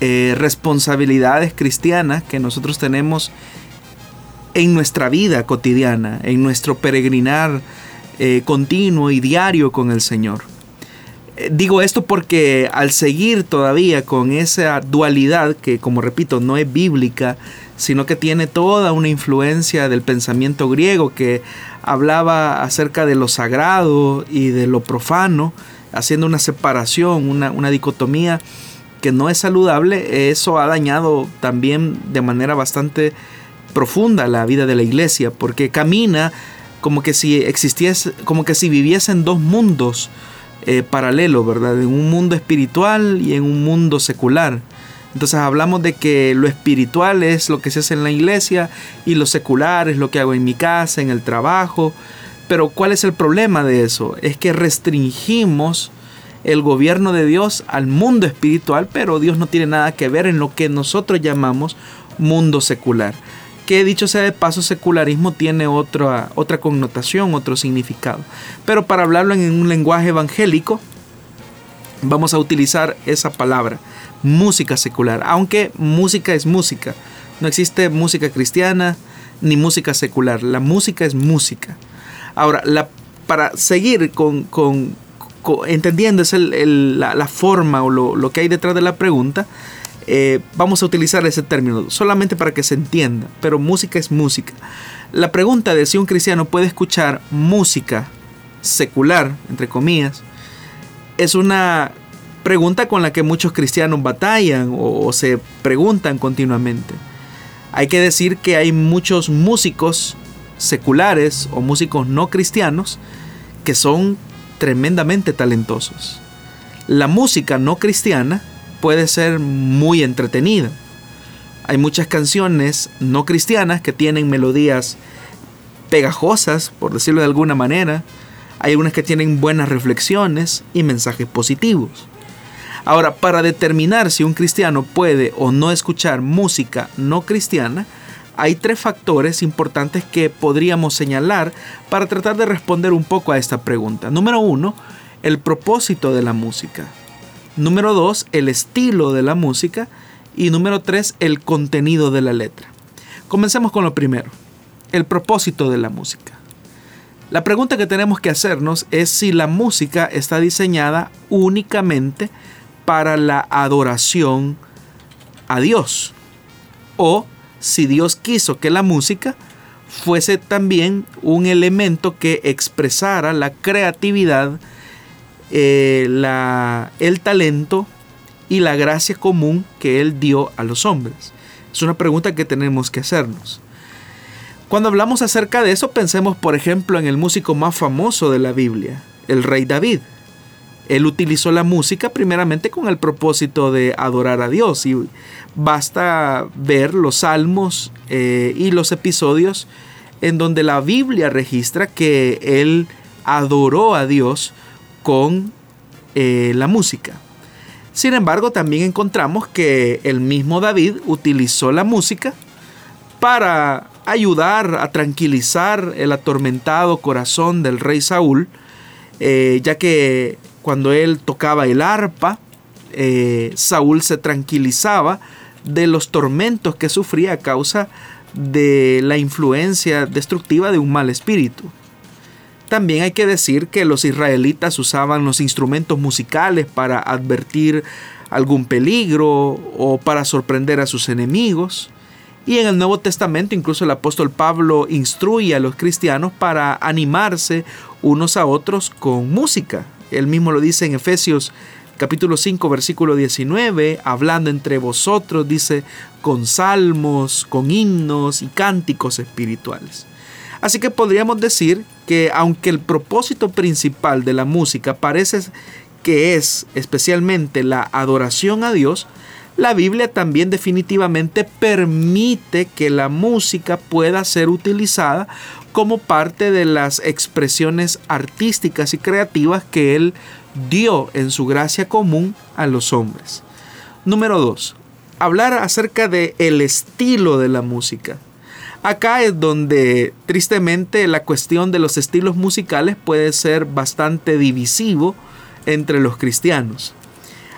eh, responsabilidades cristianas que nosotros tenemos en nuestra vida cotidiana, en nuestro peregrinar eh, continuo y diario con el Señor. Eh, digo esto porque al seguir todavía con esa dualidad que, como repito, no es bíblica, sino que tiene toda una influencia del pensamiento griego que hablaba acerca de lo sagrado y de lo profano, haciendo una separación, una, una dicotomía que no es saludable, eso ha dañado también de manera bastante profunda la vida de la iglesia, porque camina como que si existiese, como que si viviesen dos mundos, eh, paralelo, ¿verdad? En un mundo espiritual y en un mundo secular. Entonces hablamos de que lo espiritual es lo que se hace en la iglesia y lo secular es lo que hago en mi casa, en el trabajo. Pero ¿cuál es el problema de eso? Es que restringimos el gobierno de Dios al mundo espiritual, pero Dios no tiene nada que ver en lo que nosotros llamamos mundo secular que dicho sea de paso, secularismo tiene otra, otra connotación, otro significado. Pero para hablarlo en un lenguaje evangélico, vamos a utilizar esa palabra, música secular, aunque música es música. No existe música cristiana ni música secular, la música es música. Ahora, la, para seguir con, entendiendo es la, forma o lo, lo que hay detrás de la pregunta, eh, vamos a utilizar ese término solamente para que se entienda, pero música es música. La pregunta de si un cristiano puede escuchar música secular, entre comillas, es una pregunta con la que muchos cristianos batallan o, se preguntan continuamente. Hay que decir que hay muchos músicos seculares o músicos no cristianos que son tremendamente talentosos. La música no cristiana puede ser muy entretenida. Hay muchas canciones no cristianas que tienen melodías pegajosas, por decirlo de alguna manera. Hay unas que tienen buenas reflexiones y mensajes positivos. Ahora, para determinar si un cristiano puede o no escuchar música no cristiana, hay tres factores importantes que podríamos señalar para tratar de responder un poco a esta pregunta. Número uno, el propósito de la música. Número dos, el estilo de la música. Y número tres, el contenido de la letra. Comencemos con lo primero, el propósito de la música. La pregunta que tenemos que hacernos es si la música está diseñada únicamente para la adoración a Dios o si Dios quiso que la música fuese también un elemento que expresara la creatividad, eh, el talento y la gracia común que Él dio a los hombres. Es una pregunta que tenemos que hacernos. Cuando hablamos acerca de eso, pensemos por ejemplo en el músico más famoso de la Biblia, el rey David. Él utilizó la música primeramente con el propósito de adorar a Dios y basta ver los salmos eh, y los episodios en donde la Biblia registra que él adoró a Dios con eh, la música. Sin embargo, también encontramos que el mismo David utilizó la música para ayudar a tranquilizar el atormentado corazón del rey Saúl, eh, ya que cuando él tocaba el arpa, eh, Saúl se tranquilizaba de los tormentos que sufría a causa de la influencia destructiva de un mal espíritu. También hay que decir que los israelitas usaban los instrumentos musicales para advertir algún peligro o para sorprender a sus enemigos. Y en el Nuevo Testamento incluso el apóstol Pablo instruye a los cristianos para animarse unos a otros con música. Él mismo lo dice en Efesios capítulo 5 versículo 19, hablando entre vosotros, dice, con salmos, con himnos y cánticos espirituales. Así que podríamos decir que aunque el propósito principal de la música parece que es especialmente la adoración a Dios, la Biblia también definitivamente permite que la música pueda ser utilizada como parte de las expresiones artísticas y creativas que Él dio en su gracia común a los hombres. Número 2. Hablar acerca de el estilo de la música. Acá es donde tristemente la cuestión de los estilos musicales puede ser bastante divisivo entre los cristianos.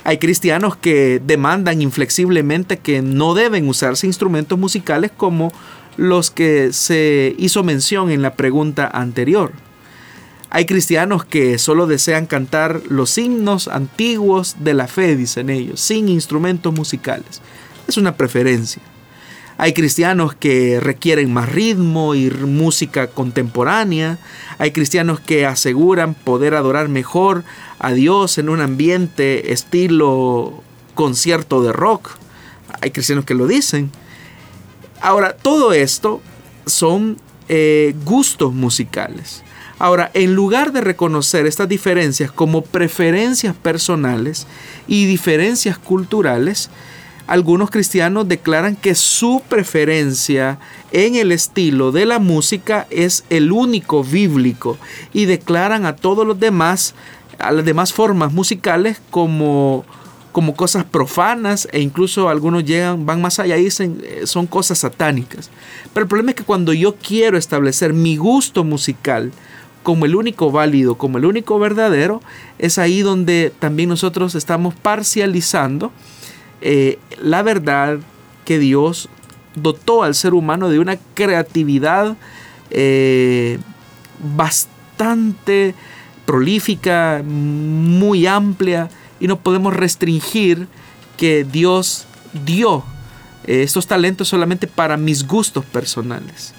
Hay cristianos que demandan inflexiblemente que no deben usarse instrumentos musicales como los que se hizo mención en la pregunta anterior. Hay cristianos que solo desean cantar los himnos antiguos de la fe, dicen ellos, sin instrumentos musicales. Es una preferencia. Hay cristianos que requieren más ritmo y música contemporánea. Hay cristianos que aseguran poder adorar mejor a Dios en un ambiente estilo concierto de rock. Hay cristianos que lo dicen. Ahora, todo esto son eh, gustos musicales. Ahora, en lugar de reconocer estas diferencias como preferencias personales y diferencias culturales, algunos cristianos declaran que su preferencia en el estilo de la música es el único bíblico y declaran a todos los demás, a las demás formas musicales como como cosas profanas e incluso algunos llegan, van más allá y dicen eh, son cosas satánicas. Pero el problema es que cuando yo quiero establecer mi gusto musical como el único válido, como el único verdadero, es ahí donde también nosotros estamos parcializando eh, la verdad que Dios dotó al ser humano de una creatividad eh, bastante prolífica, muy amplia, y no podemos restringir que Dios dio eh, estos talentos solamente para mis gustos personales.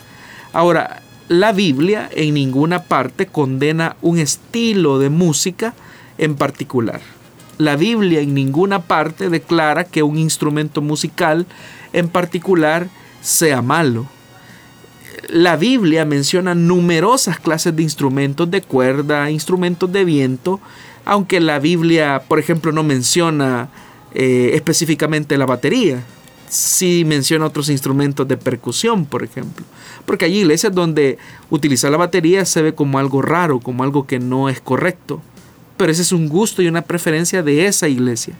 Ahora, la Biblia en ninguna parte condena un estilo de música en particular la Biblia en ninguna parte declara que un instrumento musical en particular sea malo. La Biblia menciona numerosas clases de instrumentos de cuerda, instrumentos de viento, aunque la Biblia, por ejemplo, no menciona eh, específicamente la batería. Sí menciona otros instrumentos de percusión, por ejemplo. Porque hay iglesias donde utilizar la batería se ve como algo raro, como algo que no es correcto pero ese es un gusto y una preferencia de esa iglesia.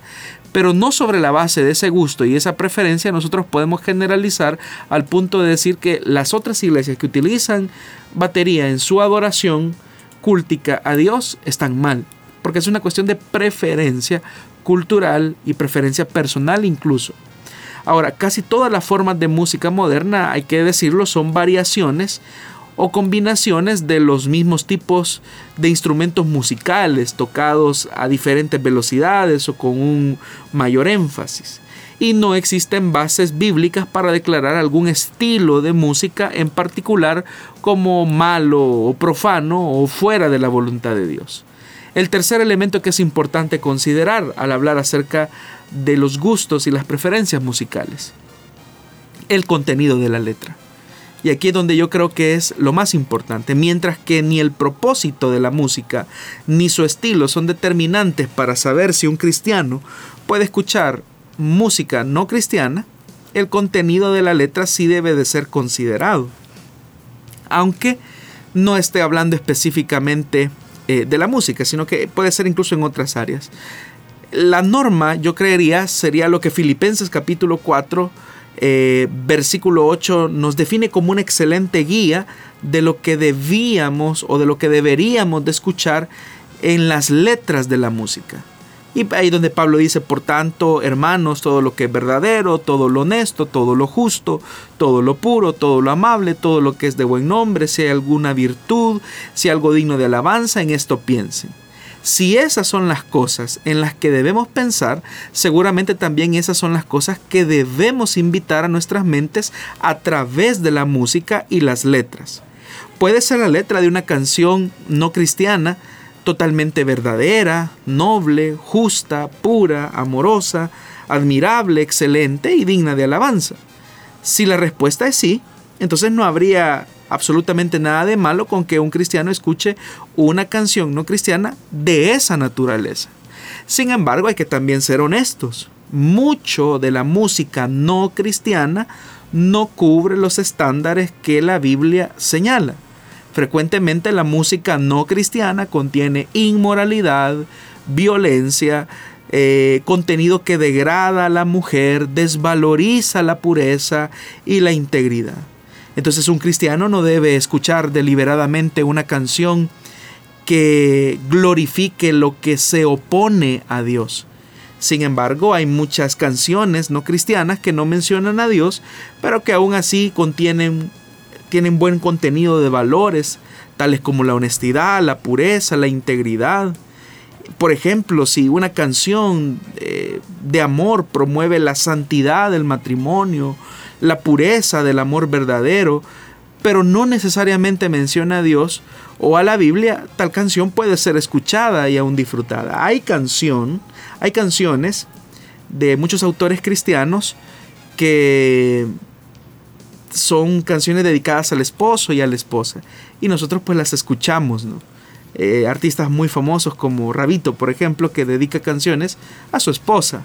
Pero no sobre la base de ese gusto y esa preferencia nosotros podemos generalizar al punto de decir que las otras iglesias que utilizan batería en su adoración cúltica a Dios están mal, porque es una cuestión de preferencia cultural y preferencia personal incluso. Ahora, casi todas las formas de música moderna, hay que decirlo, son variaciones o combinaciones de los mismos tipos de instrumentos musicales tocados a diferentes velocidades o con un mayor énfasis. Y no existen bases bíblicas para declarar algún estilo de música en particular como malo o profano o fuera de la voluntad de Dios. El tercer elemento que es importante considerar al hablar acerca de los gustos y las preferencias musicales, el contenido de la letra. Y aquí es donde yo creo que es lo más importante. Mientras que ni el propósito de la música ni su estilo son determinantes para saber si un cristiano puede escuchar música no cristiana, el contenido de la letra sí debe de ser considerado. Aunque no esté hablando específicamente eh, de la música, sino que puede ser incluso en otras áreas. La norma, yo creería, sería lo que Filipenses capítulo 4 eh, versículo 8 nos define como una excelente guía de lo que debíamos o de lo que deberíamos de escuchar en las letras de la música. Y ahí donde Pablo dice, por tanto, hermanos, todo lo que es verdadero, todo lo honesto, todo lo justo, todo lo puro, todo lo amable, todo lo que es de buen nombre, si hay alguna virtud, si hay algo digno de alabanza, en esto piensen. Si esas son las cosas en las que debemos pensar, seguramente también esas son las cosas que debemos invitar a nuestras mentes a través de la música y las letras. Puede ser la letra de una canción no cristiana, totalmente verdadera, noble, justa, pura, amorosa, admirable, excelente y digna de alabanza. Si la respuesta es sí, entonces no habría absolutamente nada de malo con que un cristiano escuche una canción no cristiana de esa naturaleza. Sin embargo, hay que también ser honestos. Mucho de la música no cristiana no cubre los estándares que la Biblia señala. Frecuentemente la música no cristiana contiene inmoralidad, violencia, eh, contenido que degrada a la mujer, desvaloriza la pureza y la integridad. Entonces un cristiano no debe escuchar deliberadamente una canción que glorifique lo que se opone a Dios. Sin embargo, hay muchas canciones no cristianas que no mencionan a Dios, pero que aún así contienen tienen buen contenido de valores, tales como la honestidad, la pureza, la integridad. Por ejemplo, si una canción eh, de amor promueve la santidad del matrimonio, la pureza del amor verdadero, pero no necesariamente menciona a Dios o a la Biblia, tal canción puede ser escuchada y aún disfrutada. Hay canción, hay canciones de muchos autores cristianos que son canciones dedicadas al esposo y a la esposa y nosotros pues las escuchamos, ¿no? Eh, artistas muy famosos como Rabito, por ejemplo, que dedica canciones a su esposa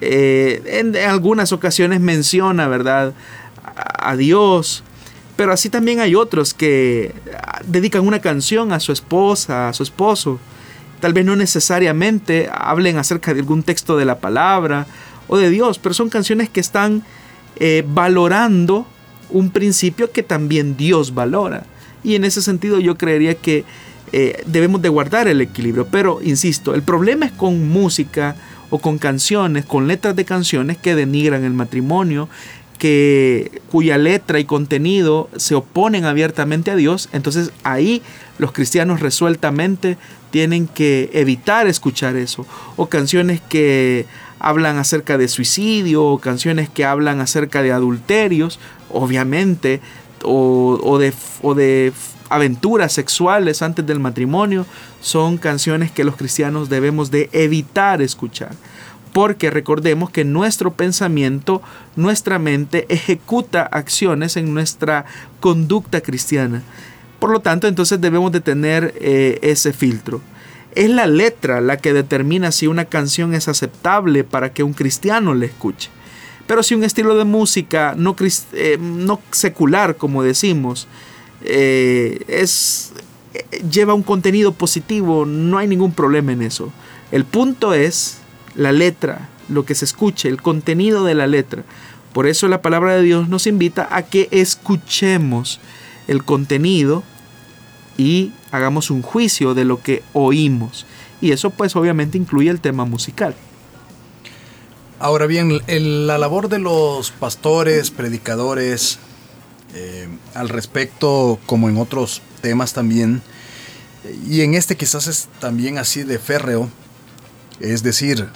eh, en, algunas ocasiones menciona, ¿verdad?, a, Dios, pero así también hay otros que dedican una canción a su esposa, a su esposo. Tal vez no necesariamente hablen acerca de algún texto de la palabra o de Dios, pero son canciones que están eh, valorando un principio que también Dios valora. Y en ese sentido yo creería que eh, debemos de guardar el equilibrio. Pero, insisto, el problema es con música o con canciones, con letras de canciones que denigran el matrimonio, que, cuya letra y contenido se oponen abiertamente a Dios, entonces ahí los cristianos resueltamente tienen que evitar escuchar eso. O canciones que hablan acerca de suicidio, o canciones que hablan acerca de adulterios, obviamente, o, de, o de aventuras sexuales antes del matrimonio, son canciones que los cristianos debemos de evitar escuchar. Porque recordemos que nuestro pensamiento, nuestra mente ejecuta acciones en nuestra conducta cristiana. Por lo tanto, entonces debemos de tener eh, ese filtro. Es la letra la que determina si una canción es aceptable para que un cristiano le escuche. Pero si un estilo de música no, eh, no secular, como decimos, eh, es lleva un contenido positivo, no hay ningún problema en eso. El punto es la letra, lo que se escuche, el contenido de la letra. Por eso la palabra de Dios nos invita a que escuchemos el contenido y hagamos un juicio de lo que oímos. Y eso pues obviamente incluye el tema musical. Ahora bien, la labor de los pastores, predicadores, eh, al respecto, como en otros temas también, y en este quizás es también así de férreo, es decir,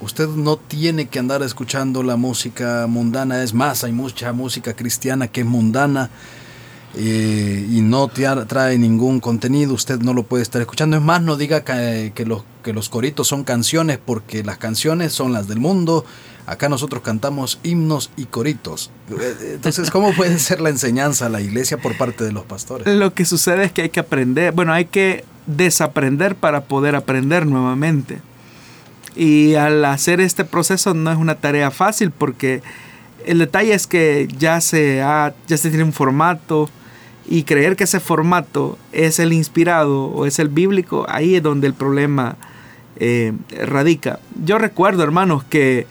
usted no tiene que andar escuchando la música mundana, es más, hay mucha música cristiana que es mundana eh, y no trae ningún contenido, usted no lo puede estar escuchando. Es más, no diga que, los, que los coritos son canciones, porque las canciones son las del mundo. Acá nosotros cantamos himnos y coritos. Entonces, ¿cómo puede ser la enseñanza a la iglesia por parte de los pastores? Lo que sucede es que hay que aprender, bueno, hay que desaprender para poder aprender nuevamente. Y al hacer este proceso no es una tarea fácil porque el detalle es que ya se, ha, ya se tiene un formato y creer que ese formato es el inspirado o es el bíblico, ahí es donde el problema eh, radica. Yo recuerdo, hermanos, que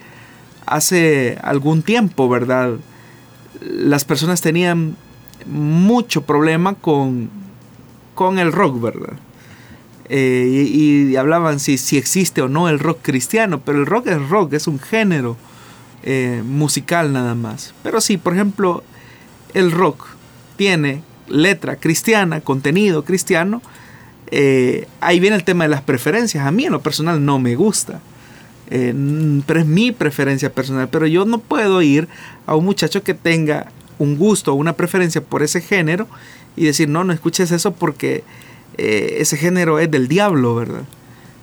hace algún tiempo, ¿verdad? Las personas tenían mucho problema con, con el rock, ¿verdad? Eh, y, hablaban si, si existe o no el rock cristiano, pero el rock es rock, es un género eh, musical nada más. Pero sí, por ejemplo, el rock tiene letra cristiana, contenido cristiano, eh, ahí viene el tema de las preferencias. A mí en lo personal no me gusta. Pero es mi preferencia personal. Pero yo no puedo ir a un muchacho que tenga un gusto o una preferencia por ese género y decir, no, no escuches eso porque eh, ese género es del diablo, ¿verdad?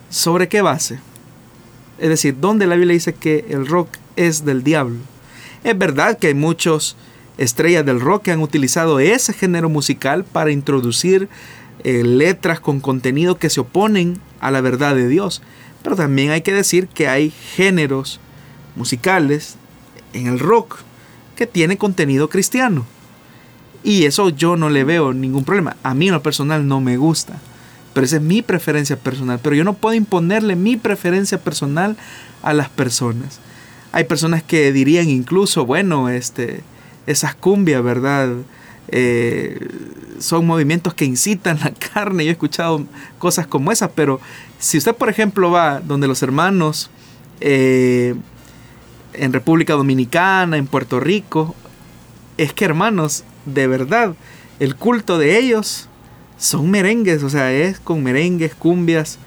¿Sobre qué base? Es decir, ¿dónde la Biblia dice que el rock es del diablo? Es verdad que hay muchos estrellas del rock que han utilizado ese género musical para introducir eh, letras con contenido que se oponen a la verdad de Dios. Pero también hay que decir que hay géneros musicales en el rock que tienen contenido cristiano. Y eso yo no le veo ningún problema. A mí en lo personal no me gusta. Pero esa es mi preferencia personal. Pero yo no puedo imponerle mi preferencia personal a las personas. Hay personas que dirían incluso, bueno, este, esas cumbias, ¿verdad? Eh, son movimientos que incitan la carne. Yo he escuchado cosas como esas, pero si usted, por ejemplo, va donde los hermanos eh, en República Dominicana, en Puerto Rico, es que hermanos, de verdad, el culto de ellos son merengues, o sea, es con merengues, cumbias,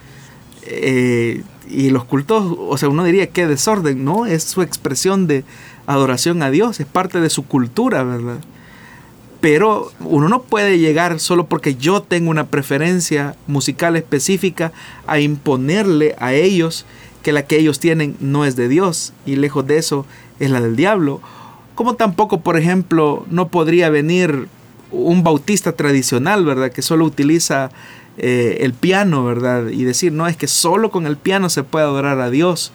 eh, y los cultos, o sea, uno diría que desorden, ¿no? Es su expresión de adoración a Dios, es parte de su cultura, ¿verdad? Pero uno no puede llegar solo porque yo tengo una preferencia musical específica a imponerle a ellos que la que ellos tienen no es de Dios y lejos de eso es la del diablo como tampoco, por ejemplo, no podría venir un bautista tradicional, ¿verdad? Que solo utiliza eh, el piano, ¿verdad? Y decir, no, es que solo con el piano se puede adorar a Dios.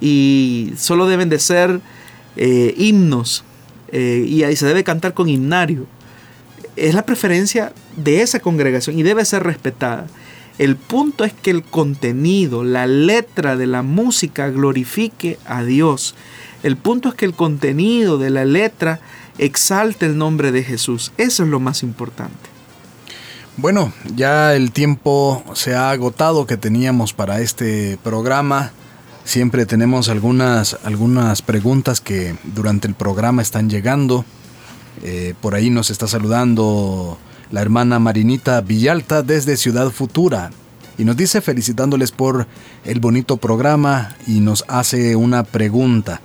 Y solo deben de ser eh, himnos. Eh, y ahí se debe cantar con himnario. Es la preferencia de esa congregación y debe ser respetada. El punto es que el contenido, la letra de la música glorifique a Dios el punto es que el contenido de la letra exalte el nombre de Jesús. Eso es lo más importante. Bueno, ya el tiempo se ha agotado que teníamos para este programa. Siempre tenemos algunas, algunas preguntas que durante el programa están llegando. Eh, por ahí nos está saludando la hermana Marinita Villalta desde Ciudad Futura y nos dice felicitándoles por el bonito programa y nos hace una pregunta.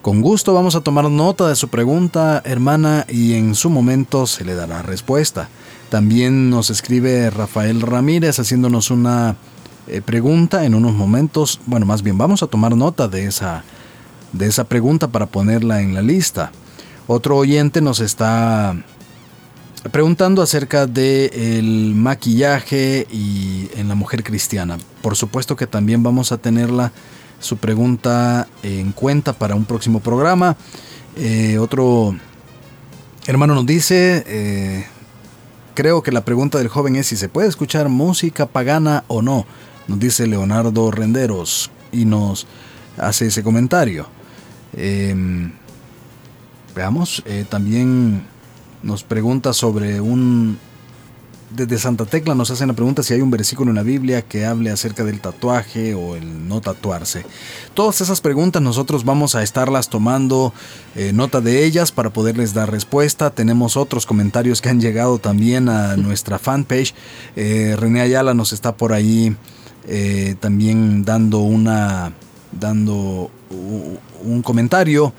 Con gusto vamos a tomar nota de su pregunta, hermana, y en su momento se le dará respuesta. También nos escribe Rafael Ramírez haciéndonos una eh, pregunta en unos momentos. Bueno, más bien vamos a tomar nota de esa, de esa pregunta para ponerla en la lista. Otro oyente nos está preguntando acerca del el maquillaje y en la mujer cristiana. Por supuesto que también vamos a tenerla su pregunta en cuenta para un próximo programa. Eh, otro hermano nos dice, eh, creo que la pregunta del joven es si se puede escuchar música pagana o no, nos dice Leonardo Renderos y nos hace ese comentario. Em, veamos, eh, también nos pregunta sobre un... Desde Santa Tecla nos hacen la pregunta si hay un versículo en la Biblia que hable acerca del tatuaje o el no tatuarse. Todas esas preguntas nosotros vamos a estarlas tomando eh, nota de ellas para poderles dar respuesta. Tenemos otros comentarios que han llegado también a nuestra fanpage. Eh, René Ayala nos está por ahí también dando una dando un comentario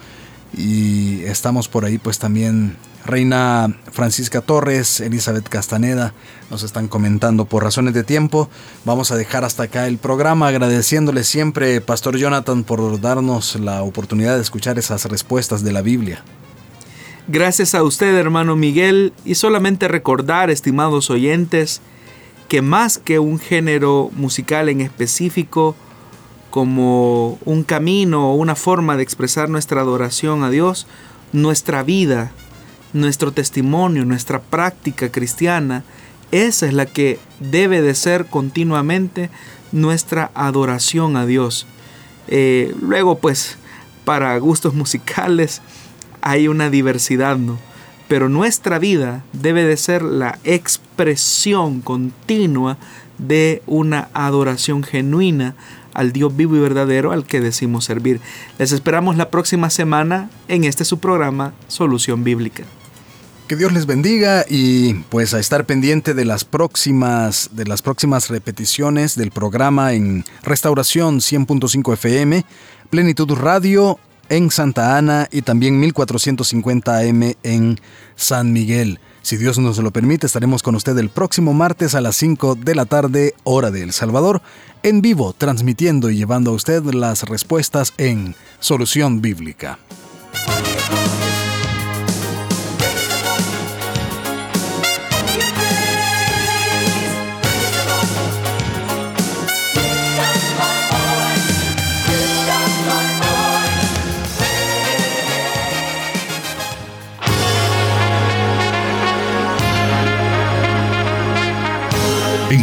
y estamos por ahí pues también Reina Francisca Torres, Elizabeth Castaneda nos están comentando por razones de tiempo. Vamos a dejar hasta acá el programa agradeciéndole siempre, Pastor Jonathan, por darnos la oportunidad de escuchar esas respuestas de la Biblia. Gracias a usted, hermano Miguel, y solamente recordar, estimados oyentes, que más que un género musical en específico, como un camino o una forma de expresar nuestra adoración a Dios, nuestra vida, nuestro testimonio, nuestra práctica cristiana, esa es la que debe de ser continuamente nuestra adoración a Dios. Eh, luego, pues, para gustos musicales hay una diversidad, ¿no? Pero nuestra vida debe de ser la expresión continua de una adoración genuina al Dios vivo y verdadero al que decimos servir. Les esperamos la próxima semana en este su programa Solución Bíblica. Que Dios les bendiga y pues a estar pendiente de las próximas de las próximas repeticiones del programa en Restauración 100.5 FM, Plenitud Radio en Santa Ana y también 1450 AM en San Miguel. Si Dios nos lo permite, estaremos con usted el próximo martes a las 5 de la tarde, hora de El Salvador, en vivo, transmitiendo y llevando a usted las respuestas en Solución Bíblica.